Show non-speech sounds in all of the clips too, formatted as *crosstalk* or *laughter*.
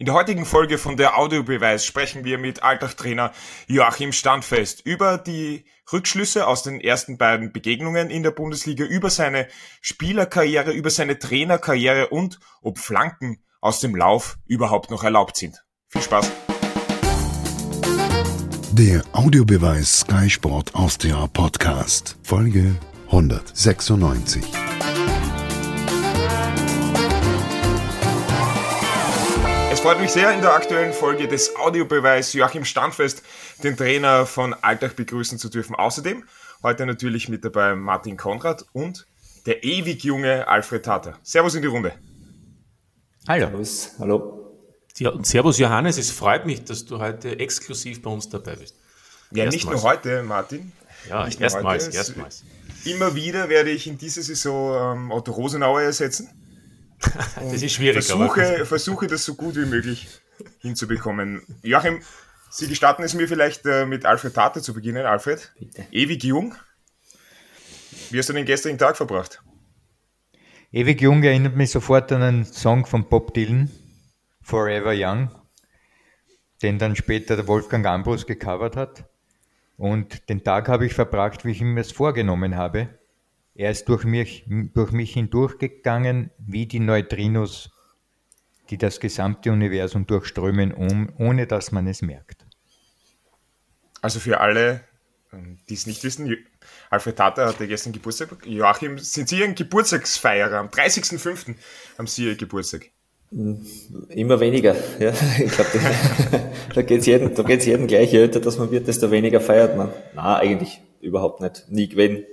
In der heutigen Folge von der Audiobeweis sprechen wir mit Alltag-Trainer Joachim Standfest über die Rückschlüsse aus den ersten beiden Begegnungen in der Bundesliga, über seine Spielerkarriere, über seine Trainerkarriere und ob Flanken aus dem Lauf überhaupt noch erlaubt sind. Viel Spaß! Der Audiobeweis Sky Sport Austria Podcast, Folge 196. Es freut mich sehr, in der aktuellen Folge des Audiobeweis Joachim Standfest, den Trainer von Alltag begrüßen zu dürfen. Außerdem heute natürlich mit dabei Martin Konrad und der ewig junge Alfred Tater. Servus in die Runde. Hallo. Servus. Hallo. Ja, und Servus Johannes, es freut mich, dass du heute exklusiv bei uns dabei bist. Ja, erstmals. nicht nur heute, Martin. Ja, nicht erstmals, erstmals. Immer wieder werde ich in dieser Saison ähm, Otto Rosenauer ersetzen *laughs* das ist schwierig. Versuche, aber. versuche das so gut wie möglich hinzubekommen. Joachim, Sie gestatten es mir vielleicht äh, mit Alfred Tate zu beginnen. Alfred, Bitte. ewig jung. Wie hast du den gestrigen Tag verbracht? Ewig jung erinnert mich sofort an einen Song von Bob Dylan, Forever Young, den dann später der Wolfgang Ambrus gecovert hat. Und den Tag habe ich verbracht, wie ich mir es vorgenommen habe. Er ist durch mich, durch mich hindurchgegangen wie die Neutrinos, die das gesamte Universum durchströmen, um, ohne dass man es merkt. Also für alle, ähm, die es nicht wissen, Alfred Tata hatte gestern Geburtstag. Joachim, sind Sie ein Geburtstagsfeierer? Am 30.05. haben Sie Ihr Geburtstag. Immer weniger, ja. Ich glaube, da *laughs* geht es jedem, jedem gleich, je älter dass man wird, desto weniger feiert man. Na, eigentlich überhaupt nicht. Nie gewesen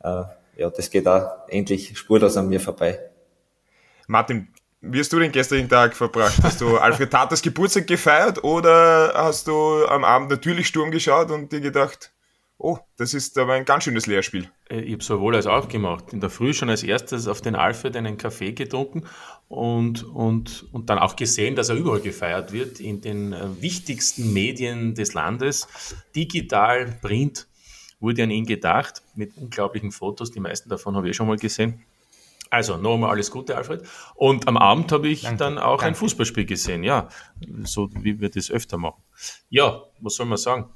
äh, ja, das geht auch endlich spurlos an mir vorbei. Martin, wie hast du den gestrigen Tag verbracht? Hast du *laughs* Alfred Tatas Geburtstag gefeiert oder hast du am Abend natürlich Sturm geschaut und dir gedacht, oh, das ist aber ein ganz schönes Lehrspiel? Äh, ich habe sowohl als auch gemacht. In der Früh schon als erstes auf den Alfred einen Kaffee getrunken und, und, und dann auch gesehen, dass er überall gefeiert wird, in den äh, wichtigsten Medien des Landes, digital, print wurde an ihn gedacht, mit unglaublichen Fotos. Die meisten davon habe ich schon mal gesehen. Also nochmal alles Gute, Alfred. Und am Abend habe ich danke, dann auch danke. ein Fußballspiel gesehen, ja, so wie wir das öfter machen. Ja, was soll man sagen?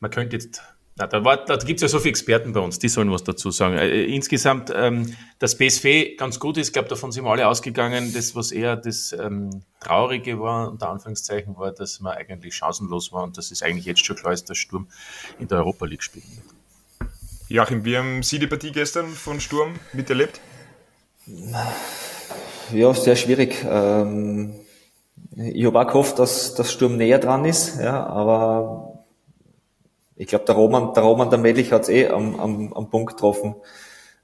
Man könnte jetzt na, da, da gibt es ja so viele Experten bei uns, die sollen was dazu sagen. Äh, insgesamt, ähm, dass BSV ganz gut ist, ich glaube, davon sind wir alle ausgegangen. Das, was eher das ähm, Traurige war, unter Anführungszeichen, war, dass man eigentlich chancenlos war und dass es eigentlich jetzt schon klar ist, dass Sturm in der Europa League spielen wird. Joachim, wie haben Sie die Partie gestern von Sturm miterlebt? Ja, sehr schwierig. Ähm, ich habe auch gehofft, dass das Sturm näher dran ist, ja, aber ich glaube, der Roman, der Roman der Melich hat es eh am, am, am Punkt getroffen.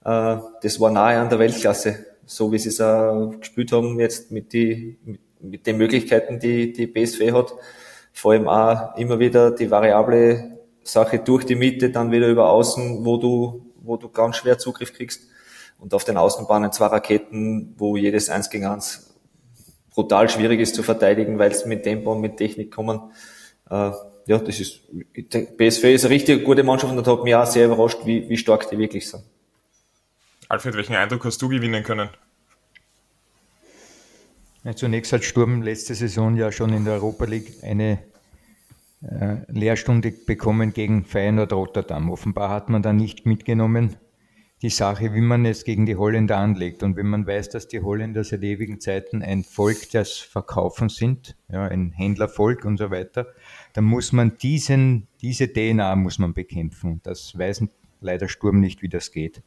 Äh, das war nahe an der Weltklasse, so wie sie es auch gespielt haben jetzt mit, die, mit, den Möglichkeiten, die die BSW hat. Vor allem auch immer wieder die variable Sache durch die Mitte, dann wieder über Außen, wo du, wo du ganz schwer Zugriff kriegst. Und auf den Außenbahnen zwei Raketen, wo jedes eins gegen eins brutal schwierig ist zu verteidigen, weil es mit Tempo und mit Technik kommen. Äh, ja, das ist, der BSV ist eine richtig gute Mannschaft und da hat mich auch sehr überrascht, wie, wie stark die wirklich sind. Alfred, welchen Eindruck hast du gewinnen können? Ja, zunächst hat Sturm letzte Saison ja schon in der Europa League eine äh, Lehrstunde bekommen gegen Feyenoord Rotterdam. Offenbar hat man da nicht mitgenommen die Sache, wie man es gegen die Holländer anlegt. Und wenn man weiß, dass die Holländer seit ewigen Zeiten ein Volk des Verkaufen sind, ja, ein Händlervolk und so weiter, dann muss man diesen, diese DNA muss man bekämpfen. Das weiß leider Sturm nicht, wie das geht.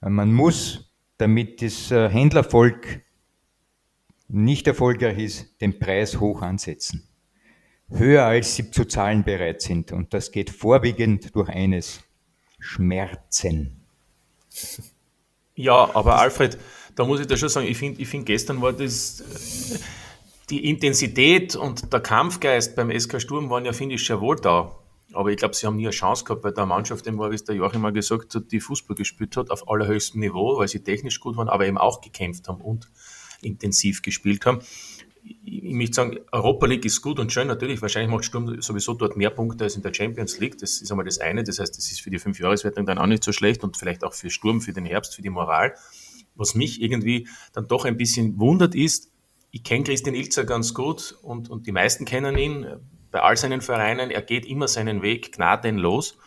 Man muss, damit das äh, Händlervolk nicht erfolgreich ist, den Preis hoch ansetzen. Höher als sie zu zahlen bereit sind. Und das geht vorwiegend durch eines. Schmerzen. Ja, aber Alfred, da muss ich da schon sagen, ich finde, ich find, gestern war das, die Intensität und der Kampfgeist beim SK Sturm waren ja, finde ich, sehr wohl da. Aber ich glaube, sie haben nie eine Chance gehabt, weil der Mannschaft, dem war, wie es der Joachim mal gesagt hat, die Fußball gespielt hat auf allerhöchstem Niveau, weil sie technisch gut waren, aber eben auch gekämpft haben und intensiv gespielt haben ich möchte sagen, Europa League ist gut und schön, natürlich. Wahrscheinlich macht Sturm sowieso dort mehr Punkte als in der Champions League. Das ist einmal das eine. Das heißt, das ist für die Fünfjahreswertung dann auch nicht so schlecht und vielleicht auch für Sturm, für den Herbst, für die Moral. Was mich irgendwie dann doch ein bisschen wundert ist, ich kenne Christian Ilzer ganz gut und, und die meisten kennen ihn bei all seinen Vereinen. Er geht immer seinen Weg gnadenlos.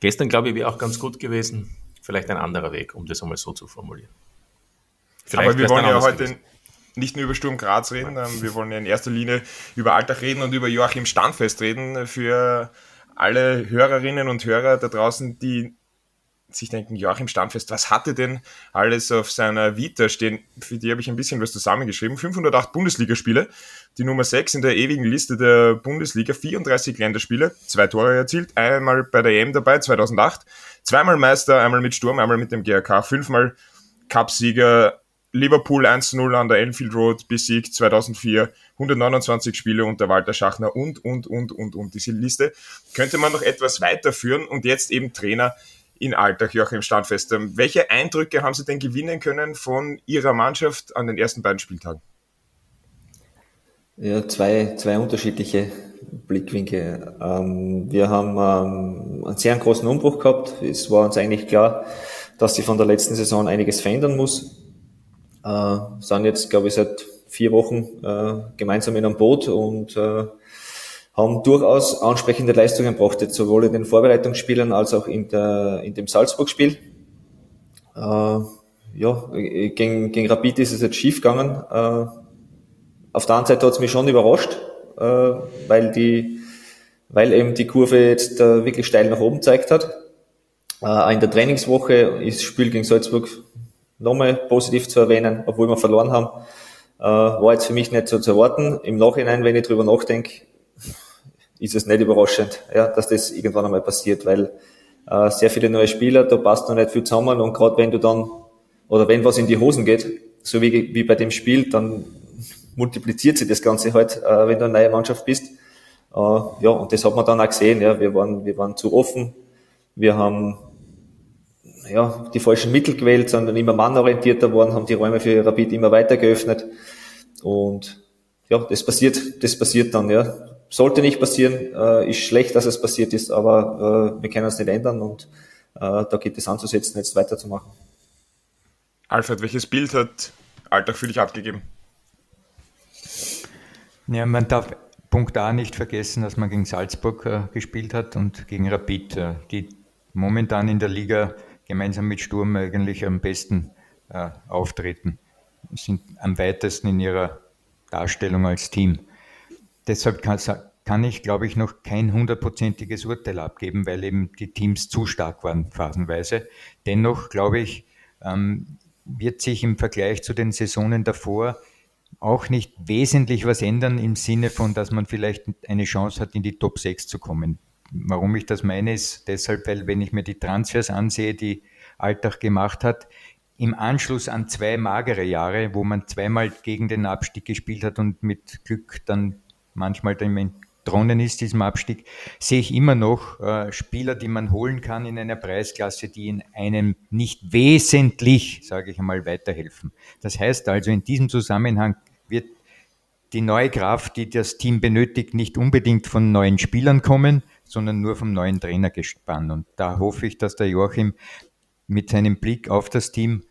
Gestern, glaube ich, wäre auch ganz gut gewesen, vielleicht ein anderer Weg, um das einmal so zu formulieren. Vielleicht Aber wir wollen ja heute gewesen. nicht nur über Sturm Graz reden, ähm, wir wollen ja in erster Linie über Alltag reden und über Joachim Standfest reden für alle Hörerinnen und Hörer da draußen, die sich denken, Joachim Standfest, was hatte denn alles auf seiner Vita stehen? Für die habe ich ein bisschen was zusammengeschrieben. 508 Bundesligaspiele, die Nummer 6 in der ewigen Liste der Bundesliga, 34 Länderspiele, zwei Tore erzielt, einmal bei der EM dabei, 2008, zweimal Meister, einmal mit Sturm, einmal mit dem GRK, fünfmal Cupsieger, Liverpool 1-0 an der Enfield Road besiegt 2004, 129 Spiele unter Walter Schachner und, und, und, und, und. Diese Liste könnte man noch etwas weiterführen und jetzt eben Trainer in Alltag, Joachim Standfest. Ähm, welche Eindrücke haben Sie denn gewinnen können von Ihrer Mannschaft an den ersten beiden Spieltagen? Ja, zwei, zwei unterschiedliche Blickwinkel. Ähm, wir haben ähm, einen sehr großen Umbruch gehabt. Es war uns eigentlich klar, dass sich von der letzten Saison einiges verändern muss. Äh, sind jetzt, glaube ich, seit vier Wochen äh, gemeinsam in einem Boot und äh, haben durchaus ansprechende Leistungen gebracht, jetzt sowohl in den Vorbereitungsspielen als auch in, der, in dem Salzburg-Spiel. Äh, ja, gegen, gegen Rapid ist es jetzt schief gegangen. Äh, auf der anderen Seite hat es mich schon überrascht, äh, weil die, weil eben die Kurve jetzt äh, wirklich steil nach oben gezeigt hat. Äh, in der Trainingswoche ist das Spiel gegen Salzburg nochmal positiv zu erwähnen, obwohl wir verloren haben. Äh, war jetzt für mich nicht so zu erwarten. Im Nachhinein, wenn ich drüber nachdenke, ist es nicht überraschend, ja, dass das irgendwann einmal passiert, weil äh, sehr viele neue Spieler, da passt noch nicht viel zusammen und gerade wenn du dann, oder wenn was in die Hosen geht, so wie, wie bei dem Spiel, dann multipliziert sich das Ganze halt, äh, wenn du eine neue Mannschaft bist. Äh, ja, und das hat man dann auch gesehen, ja, wir waren, wir waren zu offen, wir haben ja, die falschen Mittel gewählt, sondern immer mannorientierter worden, haben die Räume für Rapid immer weiter geöffnet und ja, das passiert, das passiert dann, ja sollte nicht passieren, äh, ist schlecht, dass es passiert ist, aber äh, wir können es nicht ändern und äh, da geht es anzusetzen, jetzt weiterzumachen. Alfred, welches Bild hat Alltag für dich abgegeben? Ja, man darf Punkt A nicht vergessen, dass man gegen Salzburg äh, gespielt hat und gegen Rapid, äh, die momentan in der Liga gemeinsam mit Sturm eigentlich am besten äh, auftreten, sind am weitesten in ihrer Darstellung als Team. Deshalb kann, kann ich, glaube ich, noch kein hundertprozentiges Urteil abgeben, weil eben die Teams zu stark waren phasenweise. Dennoch, glaube ich, ähm, wird sich im Vergleich zu den Saisonen davor auch nicht wesentlich was ändern im Sinne von, dass man vielleicht eine Chance hat, in die Top 6 zu kommen. Warum ich das meine, ist deshalb, weil wenn ich mir die Transfers ansehe, die Alltag gemacht hat, im Anschluss an zwei magere Jahre, wo man zweimal gegen den Abstieg gespielt hat und mit Glück dann manchmal dem entronnen ist, diesem Abstieg, sehe ich immer noch äh, Spieler, die man holen kann in einer Preisklasse, die in einem nicht wesentlich, sage ich einmal, weiterhelfen. Das heißt also, in diesem Zusammenhang wird die neue Kraft, die das Team benötigt, nicht unbedingt von neuen Spielern kommen, sondern nur vom neuen Trainer gespannt. Und da hoffe ich, dass der Joachim mit seinem Blick auf das Team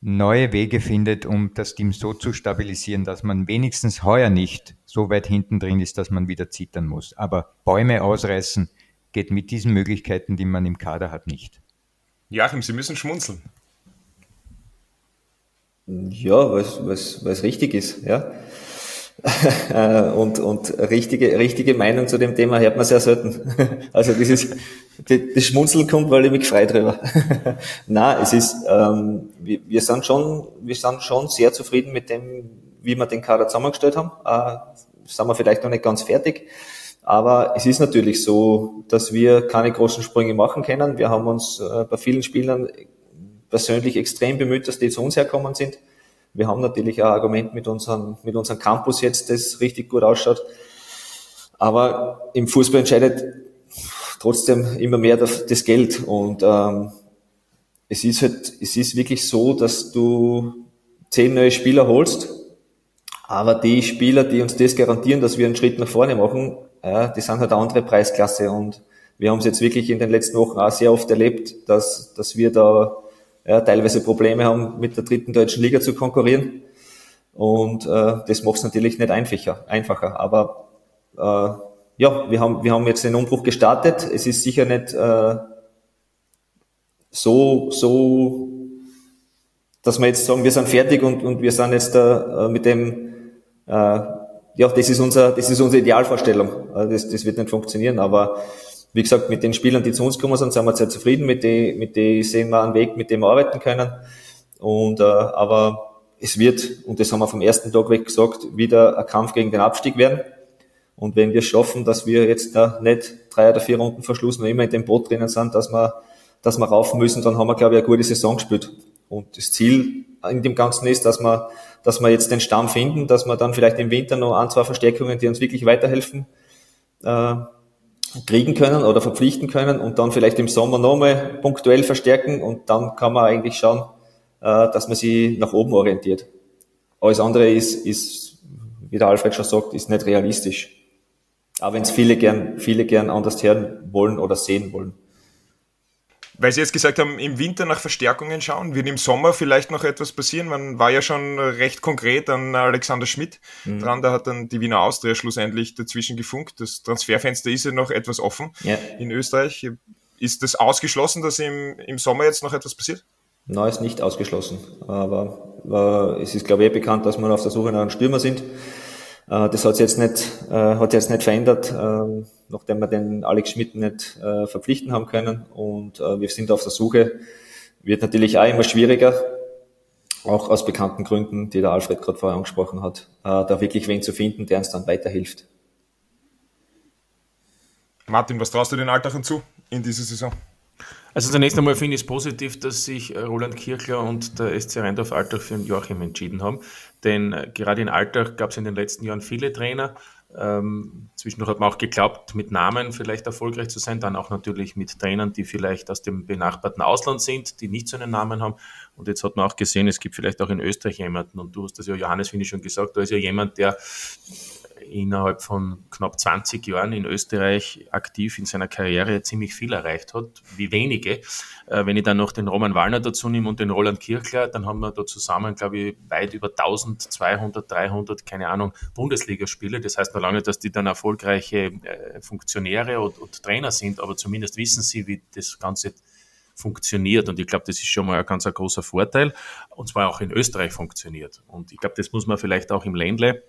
neue Wege findet, um das Team so zu stabilisieren, dass man wenigstens heuer nicht so weit hinten drin ist, dass man wieder zittern muss. Aber Bäume ausreißen geht mit diesen Möglichkeiten, die man im Kader hat, nicht. Joachim, Sie müssen schmunzeln. Ja, weil es richtig ist, ja. Und, und richtige, richtige Meinung zu dem Thema hört man sehr selten. *laughs* also dieses, das Schmunzeln kommt, weil ich mich frei drüber. *laughs* Na, es ist, ähm, wir, wir, sind schon, wir sind schon sehr zufrieden mit dem, wie wir den Kader zusammengestellt haben. Äh, sind wir vielleicht noch nicht ganz fertig. Aber es ist natürlich so, dass wir keine großen Sprünge machen können. Wir haben uns äh, bei vielen Spielern persönlich extrem bemüht, dass die zu uns herkommen sind. Wir haben natürlich ein Argument mit unserem, mit unserem Campus jetzt, das richtig gut ausschaut. Aber im Fußball entscheidet trotzdem immer mehr das, das Geld. Und ähm, es ist halt, es ist wirklich so, dass du zehn neue Spieler holst, aber die Spieler, die uns das garantieren, dass wir einen Schritt nach vorne machen, ja, die sind halt eine andere Preisklasse. Und wir haben es jetzt wirklich in den letzten Wochen auch sehr oft erlebt, dass, dass wir da ja, teilweise Probleme haben, mit der dritten deutschen Liga zu konkurrieren. Und äh, das macht es natürlich nicht einfacher. einfacher. Aber äh, ja, wir haben, wir haben jetzt den Umbruch gestartet. Es ist sicher nicht äh, so, so, dass wir jetzt sagen, wir sind fertig und, und wir sind jetzt äh, mit dem, äh, ja, das ist unser, das ist unsere Idealvorstellung. Äh, das, das wird nicht funktionieren, aber wie gesagt, mit den Spielern, die zu uns gekommen sind, sind wir sehr zufrieden, mit denen, mit denen sehen wir einen Weg, mit dem wir arbeiten können. Und, äh, aber es wird, und das haben wir vom ersten Tag weg gesagt, wieder ein Kampf gegen den Abstieg werden. Und wenn wir schaffen, dass wir jetzt da nicht drei oder vier Runden Verschluss noch immer in dem Boot drinnen sind, dass wir, dass wir rauf müssen, dann haben wir, glaube ich, eine gute Saison gespielt. Und das Ziel in dem Ganzen ist, dass wir, dass wir jetzt den Stamm finden, dass wir dann vielleicht im Winter noch ein, zwei Verstärkungen, die uns wirklich weiterhelfen, äh, kriegen können oder verpflichten können und dann vielleicht im Sommer nochmal punktuell verstärken und dann kann man eigentlich schauen, äh, dass man sie nach oben orientiert. Alles andere ist, ist, wie der Alfred schon sagt, ist nicht realistisch. Auch wenn es viele gern, viele gern anders hören wollen oder sehen wollen. Weil Sie jetzt gesagt haben, im Winter nach Verstärkungen schauen, wird im Sommer vielleicht noch etwas passieren? Man war ja schon recht konkret an Alexander Schmidt mhm. dran, da hat dann die Wiener Austria schlussendlich dazwischen gefunkt. Das Transferfenster ist ja noch etwas offen ja. in Österreich. Ist das ausgeschlossen, dass im, im Sommer jetzt noch etwas passiert? Nein, ist nicht ausgeschlossen. Aber äh, es ist, glaube ich, eh bekannt, dass wir auf der Suche nach einem Stürmer sind. Äh, das hat sich jetzt nicht, äh, hat jetzt nicht verändert, äh, nachdem wir den Alex Schmidt nicht äh, verpflichten haben können. Und äh, wir sind auf der Suche. Wird natürlich auch immer schwieriger, auch aus bekannten Gründen, die der Alfred gerade vorher angesprochen hat, äh, da wirklich wen zu finden, der uns dann weiterhilft. Martin, was traust du den Altachern zu in dieser Saison? Also zunächst einmal finde ich es positiv, dass sich Roland Kirchler und der SC Rheindorf Altach für den Joachim entschieden haben. Denn äh, gerade in Altach gab es in den letzten Jahren viele Trainer. Ähm, zwischendurch hat man auch geglaubt, mit Namen vielleicht erfolgreich zu sein, dann auch natürlich mit Trainern, die vielleicht aus dem benachbarten Ausland sind, die nicht so einen Namen haben. Und jetzt hat man auch gesehen, es gibt vielleicht auch in Österreich jemanden, und du hast das ja, Johannes, finde ich schon gesagt, da ist ja jemand, der innerhalb von knapp 20 Jahren in Österreich aktiv in seiner Karriere ziemlich viel erreicht hat, wie wenige. Äh, wenn ich dann noch den Roman Wallner dazu nehme und den Roland Kirchler, dann haben wir da zusammen, glaube ich, weit über 1200, 300, keine Ahnung, Bundesligaspiele. Das heißt noch lange, dass die dann erfolgreiche äh, Funktionäre und, und Trainer sind, aber zumindest wissen sie, wie das Ganze funktioniert. Und ich glaube, das ist schon mal ein ganz ein großer Vorteil. Und zwar auch in Österreich funktioniert. Und ich glaube, das muss man vielleicht auch im Ländle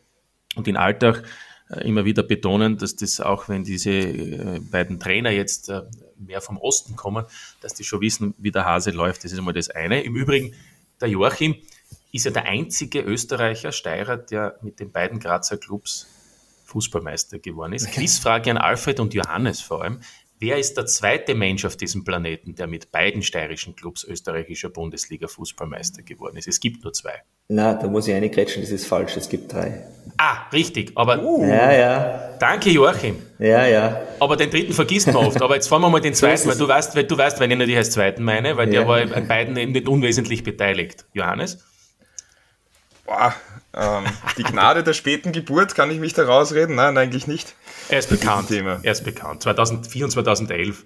und in Alltag äh, immer wieder betonen, dass das auch, wenn diese äh, beiden Trainer jetzt äh, mehr vom Osten kommen, dass die schon wissen, wie der Hase läuft. Das ist einmal das eine. Im Übrigen, der Joachim ist ja der einzige Österreicher, Steirer, der mit den beiden Grazer Clubs Fußballmeister geworden ist. Quizfrage an Alfred und Johannes vor allem. Wer ist der zweite Mensch auf diesem Planeten, der mit beiden steirischen Clubs österreichischer Bundesliga Fußballmeister geworden ist? Es gibt nur zwei. Na, da muss ich eine grätschen, das ist falsch. Es gibt drei. Ah, richtig. Aber uh, ja, ja. Danke, Joachim. Ja, ja. Aber den dritten vergisst man oft. Aber jetzt fahren wir mal den *laughs* zweiten, weil du weißt, weil du weißt, wenn ich natürlich als zweiten meine, weil ja. der war an beiden eben nicht unwesentlich beteiligt. Johannes? Boah, ähm, die Gnade der späten Geburt, kann ich mich da rausreden? Nein, eigentlich nicht. Er ist bekannt. Thema. Er ist bekannt. 2004 und 2011.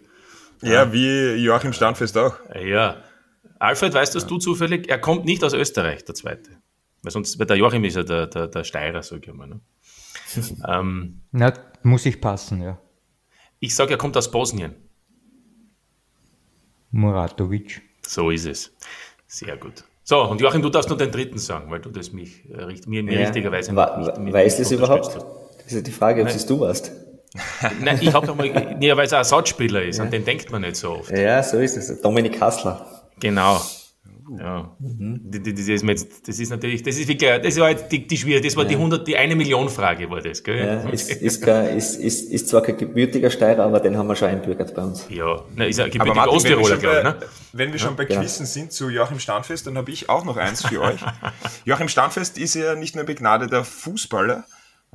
Ja, ja, wie Joachim Standfest auch. Ja. Alfred, weißt ja. du zufällig? Er kommt nicht aus Österreich, der zweite. Weil sonst, weil der Joachim ist ja der, der, der Steirer, sag ich mal. Ne? *laughs* ähm, Na, muss ich passen, ja. Ich sage, er kommt aus Bosnien. Muratovic. So ist es. Sehr gut. So, und Joachim, du darfst nur den dritten sagen, weil du das mich, äh, mir, mir ja. richtigerweise Wa nicht, Weißt du es überhaupt? Das ist ja die Frage, ob es du warst. *laughs* Nein, ich habe nochmal, nee, weil es ein Ersatzspieler ist, ja. an den denkt man nicht so oft. Ja, so ist es. Dominik Hassler. Genau. Ja. Mhm. Das, das, ist jetzt, das ist natürlich, das ist wirklich, das war jetzt die, die schwierige, das war ja. die 100, die eine Million Frage war das, gell? Ja, ist, ist, kein, ist, ist, ist zwar kein gebürtiger Steirer, aber den haben wir schon einbürgert bei uns. Ja, Na, ist ein gebürtiger Osttiroler, glaube ich, ne? Wenn wir schon bei ja, Quizzen sind zu Joachim Standfest, dann habe ich auch noch eins für euch. *laughs* Joachim Standfest ist ja nicht nur begnadeter Fußballer,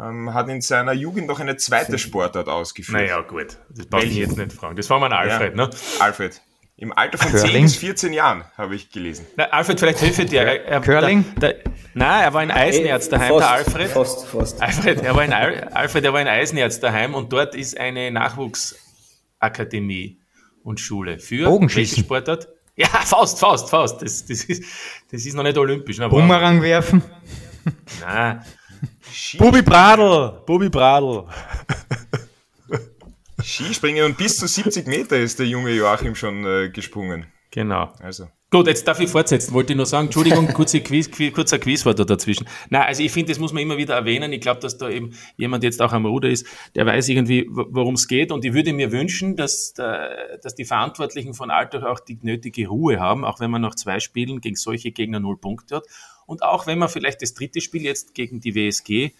ähm, hat in seiner Jugend noch eine zweite Sportart ausgeführt. Naja, gut. Das brauche ich jetzt nicht fragen. Das war mein Alfred, ja. ne? Alfred. Im Alter von Curling? 10 bis 14 Jahren, habe ich gelesen. Na, Alfred, vielleicht hilft dir. Er, er, Curling? Der, der, nein, er war in Eisenerz daheim, fast, der Alfred. Fast, fast. Alfred, er war in, Alfred, er war in Eisenerz daheim und dort ist eine Nachwuchsakademie und Schule für Bogenschießen. Sportart. Ja, *laughs* Faust, Faust, Faust. Das, das, ist, das ist noch nicht olympisch. Ne, Bumerang werfen. Nein. Bubi Bradl! Bubi Bradl! Skispringen und bis zu 70 Meter ist der junge Joachim schon äh, gesprungen. Genau. Also. Gut, jetzt darf ich fortsetzen, wollte ich nur sagen. Entschuldigung, kurze Quiz, kurzer Quizwort da dazwischen. Nein, also ich finde, das muss man immer wieder erwähnen. Ich glaube, dass da eben jemand jetzt auch am Ruder ist, der weiß irgendwie, worum es geht. Und ich würde mir wünschen, dass, dass die Verantwortlichen von Altach auch die nötige Ruhe haben, auch wenn man nach zwei Spielen gegen solche Gegner null Punkte hat. Und auch wenn man vielleicht das dritte Spiel jetzt gegen die WSG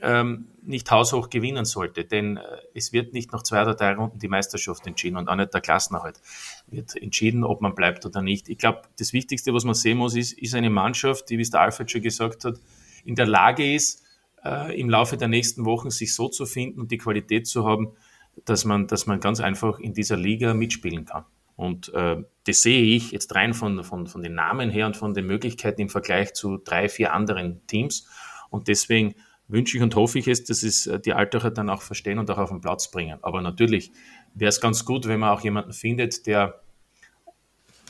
ähm, nicht haushoch gewinnen sollte. Denn äh, es wird nicht nach zwei oder drei Runden die Meisterschaft entschieden und auch nicht der Klassenerhalt wird entschieden, ob man bleibt oder nicht. Ich glaube, das Wichtigste, was man sehen muss, ist, ist eine Mannschaft, die, wie es der Alfred schon gesagt hat, in der Lage ist, äh, im Laufe der nächsten Wochen sich so zu finden und die Qualität zu haben, dass man, dass man ganz einfach in dieser Liga mitspielen kann. Und äh, das sehe ich jetzt rein von, von, von den Namen her und von den Möglichkeiten im Vergleich zu drei, vier anderen Teams. Und deswegen wünsche ich und hoffe ich es, dass es äh, die Altacher dann auch verstehen und auch auf den Platz bringen. Aber natürlich wäre es ganz gut, wenn man auch jemanden findet, der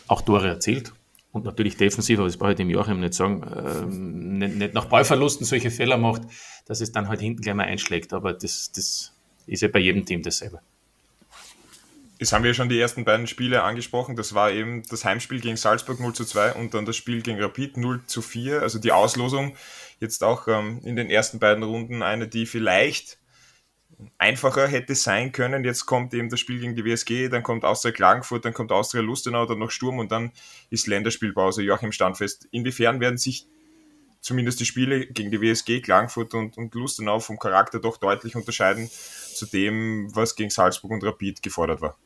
auch Tore erzielt. Und natürlich defensiv, aber das brauche ich dem Joachim nicht sagen, ähm, nicht, nicht nach Ballverlusten solche Fehler macht, dass es dann halt hinten gleich mal einschlägt. Aber das, das ist ja bei jedem Team dasselbe. Jetzt haben wir schon die ersten beiden Spiele angesprochen. Das war eben das Heimspiel gegen Salzburg 0 zu 2 und dann das Spiel gegen Rapid 0 zu 4. Also die Auslosung jetzt auch ähm, in den ersten beiden Runden eine, die vielleicht einfacher hätte sein können. Jetzt kommt eben das Spiel gegen die WSG, dann kommt Austria Klagenfurt, dann kommt Austria Lustenau, dann noch Sturm und dann ist Länderspielpause. Joachim Standfest. Inwiefern werden sich zumindest die Spiele gegen die WSG, Klagenfurt und, und Lustenau vom Charakter doch deutlich unterscheiden zu dem, was gegen Salzburg und Rapid gefordert war?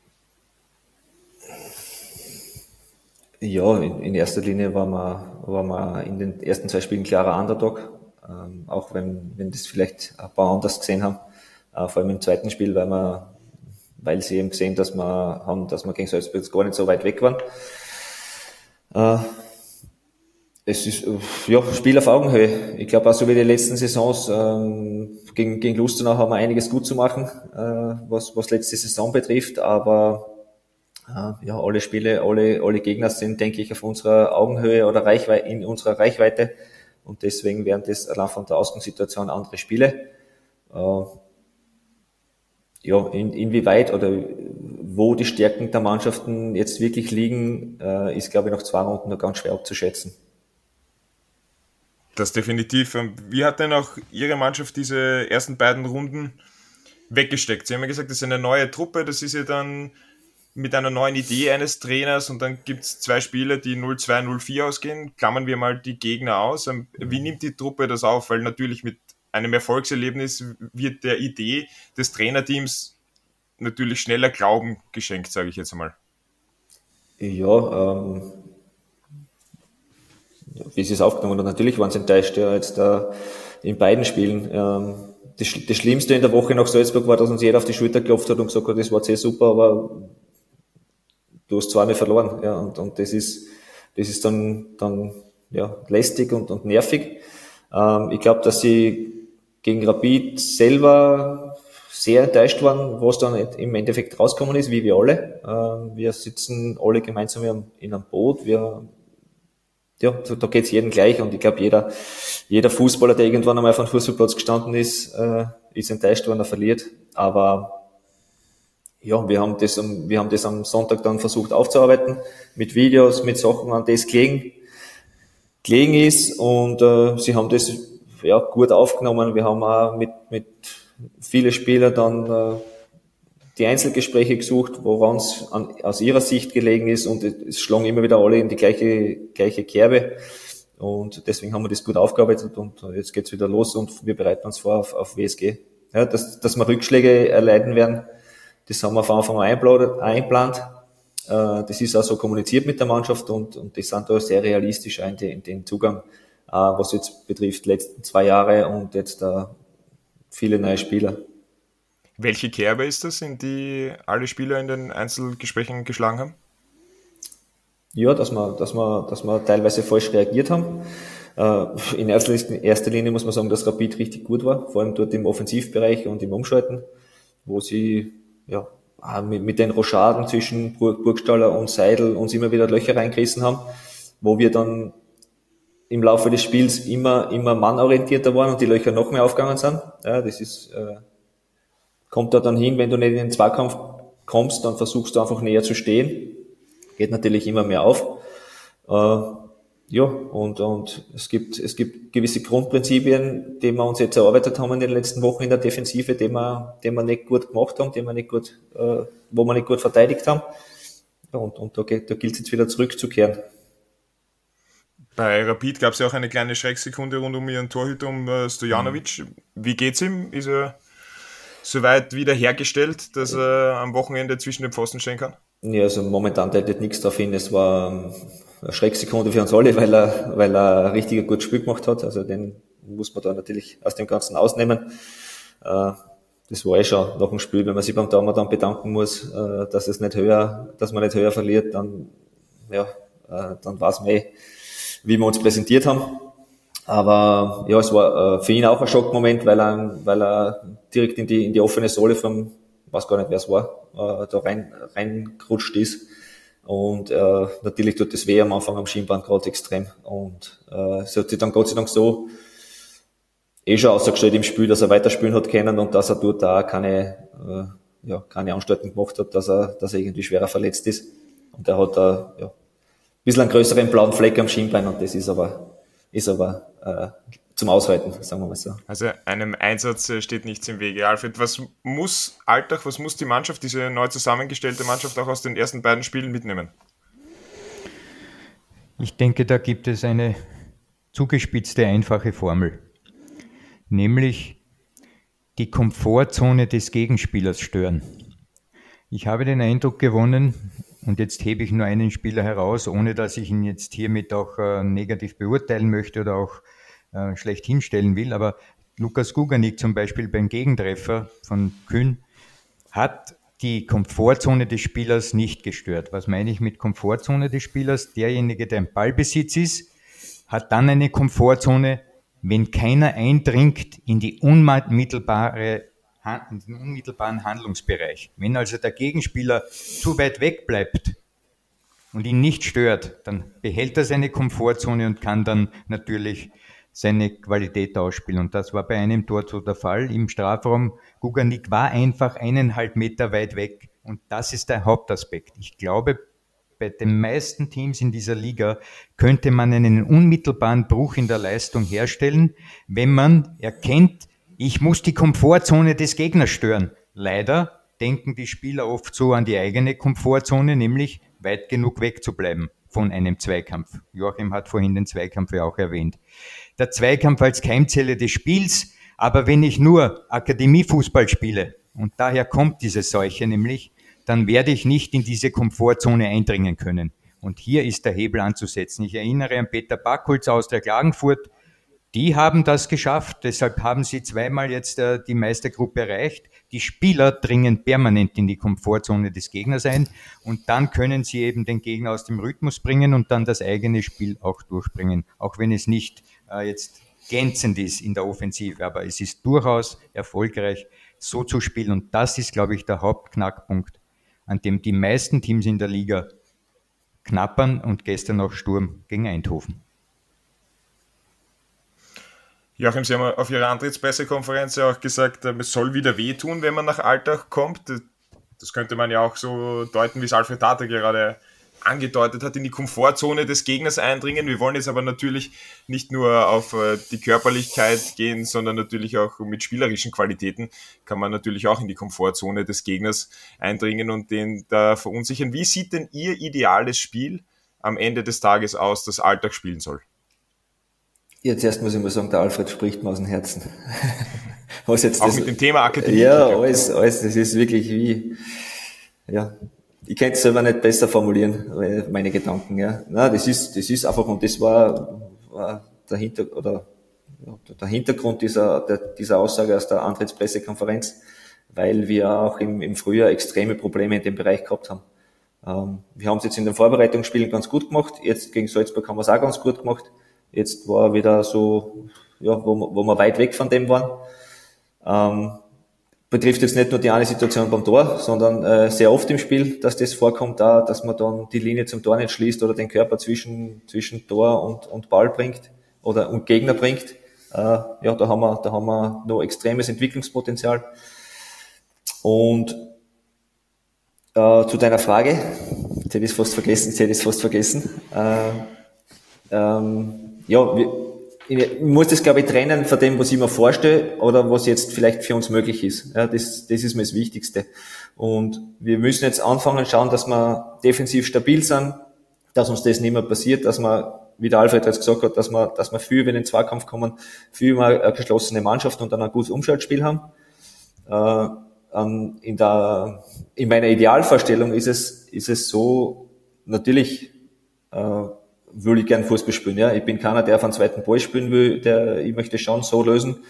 Ja, in, in, erster Linie war man, war man in den ersten zwei Spielen klarer Underdog, ähm, auch wenn, wenn das vielleicht ein paar anders gesehen haben. Äh, vor allem im zweiten Spiel, weil man, weil sie eben gesehen, dass wir haben, dass wir gegen Salzburg gar nicht so weit weg waren. Äh, es ist ja Spiel auf Augenhöhe. Ich glaube auch so wie die letzten Saisons ähm, gegen, gegen Lustenau haben wir einiges gut zu machen, äh, was, was letzte Saison betrifft, aber ja, alle Spiele, alle, alle Gegner sind, denke ich, auf unserer Augenhöhe oder Reichweite, in unserer Reichweite. Und deswegen wären das allein von der Ausgangssituation andere Spiele. Äh, ja, in, inwieweit oder wo die Stärken der Mannschaften jetzt wirklich liegen, äh, ist, glaube ich, nach zwei Runden noch ganz schwer abzuschätzen. Das definitiv. Wie hat denn auch Ihre Mannschaft diese ersten beiden Runden weggesteckt? Sie haben ja gesagt, das ist eine neue Truppe, das ist ja dann mit einer neuen Idee eines Trainers und dann gibt es zwei Spiele, die 0-2, 0-4 ausgehen. Klammern wir mal die Gegner aus. Ähm, wie nimmt die Truppe das auf? Weil natürlich mit einem Erfolgserlebnis wird der Idee des Trainerteams natürlich schneller Glauben geschenkt, sage ich jetzt einmal. Ja, ähm, wie sie es aufgenommen haben, natürlich waren sie enttäuscht, ja, jetzt da in beiden Spielen. Ähm, das, das Schlimmste in der Woche nach Salzburg war, dass uns jeder auf die Schulter geklopft hat und gesagt hat, das war sehr super, aber du hast zweimal verloren, ja, und, und das ist, das ist dann, dann, ja, lästig und, und nervig. Ähm, ich glaube, dass sie gegen Rapid selber sehr enttäuscht waren, was dann im Endeffekt rausgekommen ist, wie wir alle. Ähm, wir sitzen alle gemeinsam in einem Boot. Wir, ja, da geht's jedem gleich und ich glaube, jeder, jeder Fußballer, der irgendwann einmal auf einem Fußballplatz gestanden ist, äh, ist enttäuscht, wenn er verliert. Aber ja, wir haben das, wir haben das am Sonntag dann versucht aufzuarbeiten mit Videos, mit Sachen, an das gelegen, gelegen ist und äh, sie haben das ja gut aufgenommen. Wir haben auch mit mit viele Spieler dann äh, die Einzelgespräche gesucht, woran es aus ihrer Sicht gelegen ist und es schlagen immer wieder alle in die gleiche gleiche Kerbe und deswegen haben wir das gut aufgearbeitet und jetzt geht's wieder los und wir bereiten uns vor auf, auf WSG. Ja, dass, dass wir Rückschläge erleiden werden, das haben wir von Anfang an einplant. Äh, das ist auch so kommuniziert mit der Mannschaft und, und die sind da sehr realistisch in den, den Zugang, äh, was jetzt betrifft, letzten zwei Jahre und jetzt äh, viele neue Spieler. Welche Kerbe ist das, in die alle Spieler in den Einzelgesprächen geschlagen haben? Ja, dass wir, dass wir, dass wir teilweise falsch reagiert haben. In erster Linie muss man sagen, dass Rapid richtig gut war, vor allem dort im Offensivbereich und im Umschalten, wo sie ja, mit, mit den Rochaden zwischen Burgstaller und Seidel uns immer wieder Löcher reingerissen haben, wo wir dann im Laufe des Spiels immer, immer mannorientierter waren und die Löcher noch mehr aufgegangen sind. Ja, das ist, äh, kommt da dann hin, wenn du nicht in den Zweikampf kommst, dann versuchst du einfach näher zu stehen. Geht natürlich immer mehr auf. Äh, ja, und, und es gibt, es gibt gewisse Grundprinzipien, die wir uns jetzt erarbeitet haben in den letzten Wochen in der Defensive, die wir, die wir nicht gut gemacht haben, die wir nicht gut, äh, wo wir nicht gut verteidigt haben. Ja, und, und da, da gilt es jetzt wieder zurückzukehren. Bei Rapid gab es ja auch eine kleine Schrecksekunde rund um ihren Torhüter, um äh, Stojanovic. Mhm. Wie geht's ihm? Ist er soweit wieder hergestellt, dass er am Wochenende zwischen den Pfosten stehen kann? Ja, also momentan deutet nichts darauf hin. Es war Schrecksekunde für uns alle, weil er, weil er ein richtig gutes Spiel gemacht hat. Also den muss man da natürlich aus dem Ganzen ausnehmen. Äh, das war eh schon nach dem Spiel, wenn man sich beim Daumer dann bedanken muss, äh, dass es nicht höher, dass man nicht höher verliert, dann, ja, äh, dann weiß man eh, wie wir uns präsentiert haben. Aber ja, es war für ihn auch ein Schockmoment, weil er, weil er direkt in die, in die offene Sohle vom, weiß gar nicht wer es war, da rein, reingerutscht ist. Und äh, natürlich tut das weh am Anfang am Schienbein gerade extrem. Und äh, es hat sich dann Gott sei Dank so eh schon ausgestellt im Spiel, dass er weiterspielen hat können und dass er dort auch keine, äh, ja, keine Anstalten gemacht hat, dass er, dass er irgendwie schwerer verletzt ist. Und er hat da ja, ein bisschen einen größeren blauen Fleck am Schienbein und das ist aber, ist aber äh, zum Aushalten, sagen wir mal so. Also einem Einsatz äh, steht nichts im Wege. Alfred, was muss Alltag, was muss die Mannschaft, diese neu zusammengestellte Mannschaft auch aus den ersten beiden Spielen mitnehmen? Ich denke, da gibt es eine zugespitzte, einfache Formel. Nämlich die Komfortzone des Gegenspielers stören. Ich habe den Eindruck gewonnen, und jetzt hebe ich nur einen Spieler heraus, ohne dass ich ihn jetzt hiermit auch äh, negativ beurteilen möchte oder auch äh, schlecht hinstellen will, aber Lukas Guganik zum Beispiel beim Gegentreffer von Kühn hat die Komfortzone des Spielers nicht gestört. Was meine ich mit Komfortzone des Spielers? Derjenige, der im Ballbesitz ist, hat dann eine Komfortzone, wenn keiner eindringt in die unmittelbare in den unmittelbaren Handlungsbereich. Wenn also der Gegenspieler zu weit weg bleibt und ihn nicht stört, dann behält er seine Komfortzone und kann dann natürlich seine Qualität ausspielen. Und das war bei einem Tor so der Fall. Im Strafraum, Guganik war einfach eineinhalb Meter weit weg. Und das ist der Hauptaspekt. Ich glaube, bei den meisten Teams in dieser Liga könnte man einen unmittelbaren Bruch in der Leistung herstellen, wenn man erkennt, ich muss die Komfortzone des Gegners stören. Leider denken die Spieler oft so an die eigene Komfortzone, nämlich weit genug wegzubleiben von einem Zweikampf. Joachim hat vorhin den Zweikampf ja auch erwähnt der Zweikampf als Keimzelle des Spiels. Aber wenn ich nur Akademiefußball spiele, und daher kommt diese Seuche nämlich, dann werde ich nicht in diese Komfortzone eindringen können. Und hier ist der Hebel anzusetzen. Ich erinnere an Peter Backholz aus der Klagenfurt. Die haben das geschafft. Deshalb haben sie zweimal jetzt äh, die Meistergruppe erreicht. Die Spieler dringen permanent in die Komfortzone des Gegners ein. Und dann können sie eben den Gegner aus dem Rhythmus bringen und dann das eigene Spiel auch durchbringen. Auch wenn es nicht jetzt glänzend ist in der Offensive, aber es ist durchaus erfolgreich, so zu spielen. Und das ist, glaube ich, der Hauptknackpunkt, an dem die meisten Teams in der Liga knappern und gestern auch Sturm gegen Eindhoven. Joachim, Sie haben auf Ihrer Antrittspressekonferenz ja auch gesagt, ähm, es soll wieder wehtun, wenn man nach Alltag kommt. Das könnte man ja auch so deuten, wie es Alfred Tate gerade angedeutet hat, in die Komfortzone des Gegners eindringen. Wir wollen jetzt aber natürlich nicht nur auf äh, die Körperlichkeit gehen, sondern natürlich auch mit spielerischen Qualitäten kann man natürlich auch in die Komfortzone des Gegners eindringen und den da verunsichern. Wie sieht denn Ihr ideales Spiel am Ende des Tages aus, das Alltag spielen soll? Jetzt erst muss ich mal sagen, der Alfred spricht mir aus dem Herzen. *laughs* Was jetzt auch das, mit dem Thema Akademie. Ja, alles, alles, das ist wirklich wie, ja, ich kann es selber nicht besser formulieren, meine Gedanken, ja. Na, das ist, das ist einfach, und das war, war der Hinter, oder, der Hintergrund dieser, der, dieser Aussage aus der Antrittspressekonferenz, weil wir auch im, im Frühjahr extreme Probleme in dem Bereich gehabt haben. Ähm, wir haben es jetzt in den Vorbereitungsspielen ganz gut gemacht, jetzt gegen Salzburg haben wir es auch ganz gut gemacht. Jetzt war wieder so, ja, wo, wo wir weit weg von dem waren. Ähm, betrifft jetzt nicht nur die eine Situation beim Tor, sondern äh, sehr oft im Spiel, dass das vorkommt, da, dass man dann die Linie zum Tor nicht schließt oder den Körper zwischen, zwischen Tor und, und Ball bringt. oder und Gegner bringt, äh, ja, da haben wir, da haben wir noch extremes Entwicklungspotenzial. Und äh, zu deiner Frage, jetzt hätte ich es fast vergessen, jetzt hätte ich es fast vergessen. Äh, ähm, ja, wir, ich muss das, glaube ich, trennen von dem, was ich mir vorstelle oder was jetzt vielleicht für uns möglich ist. Ja, das, das ist mir das Wichtigste. Und wir müssen jetzt anfangen, schauen, dass wir defensiv stabil sind, dass uns das nicht mehr passiert, dass wir, wie der Alfred jetzt gesagt hat, dass wir, dass wir viel über den Zweikampf kommen, viel über eine geschlossene Mannschaft und dann ein gutes Umschaltspiel haben. Äh, in, der, in meiner Idealvorstellung ist es, ist es so, natürlich, äh, will ich gern Fußball spielen. Ja. Ich bin keiner, der auf einen zweiten Ball spielen will, der, ich möchte schon so lösen.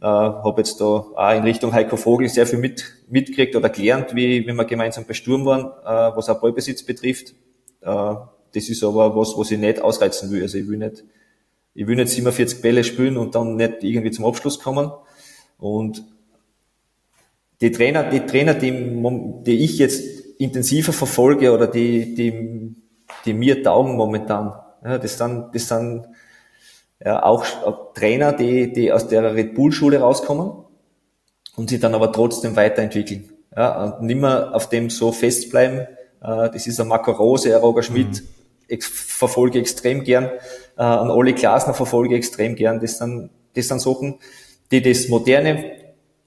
Äh, habe jetzt da auch in Richtung Heiko Vogel sehr viel mit, mitgekriegt oder gelernt, wie, wie wir gemeinsam bei Sturm waren, äh, was auch Ballbesitz betrifft. Äh, das ist aber was, was ich nicht ausreizen will. Also ich will nicht, ich will nicht 47 Bälle spielen und dann nicht irgendwie zum Abschluss kommen. Und die Trainer, die Trainer, die, die ich jetzt intensiver verfolge oder die, die die mir taugen momentan. Ja, das sind, das sind ja, auch Trainer, die, die aus der Red Bull Schule rauskommen und sich dann aber trotzdem weiterentwickeln. Ja, und nicht mehr auf dem so festbleiben. Äh, das ist ein Marco Rose, ein Roger Schmidt, mhm. verfolge extrem gern, äh, an Olli Glasner verfolge extrem gern. Das sind, das sind Sachen, die das moderne,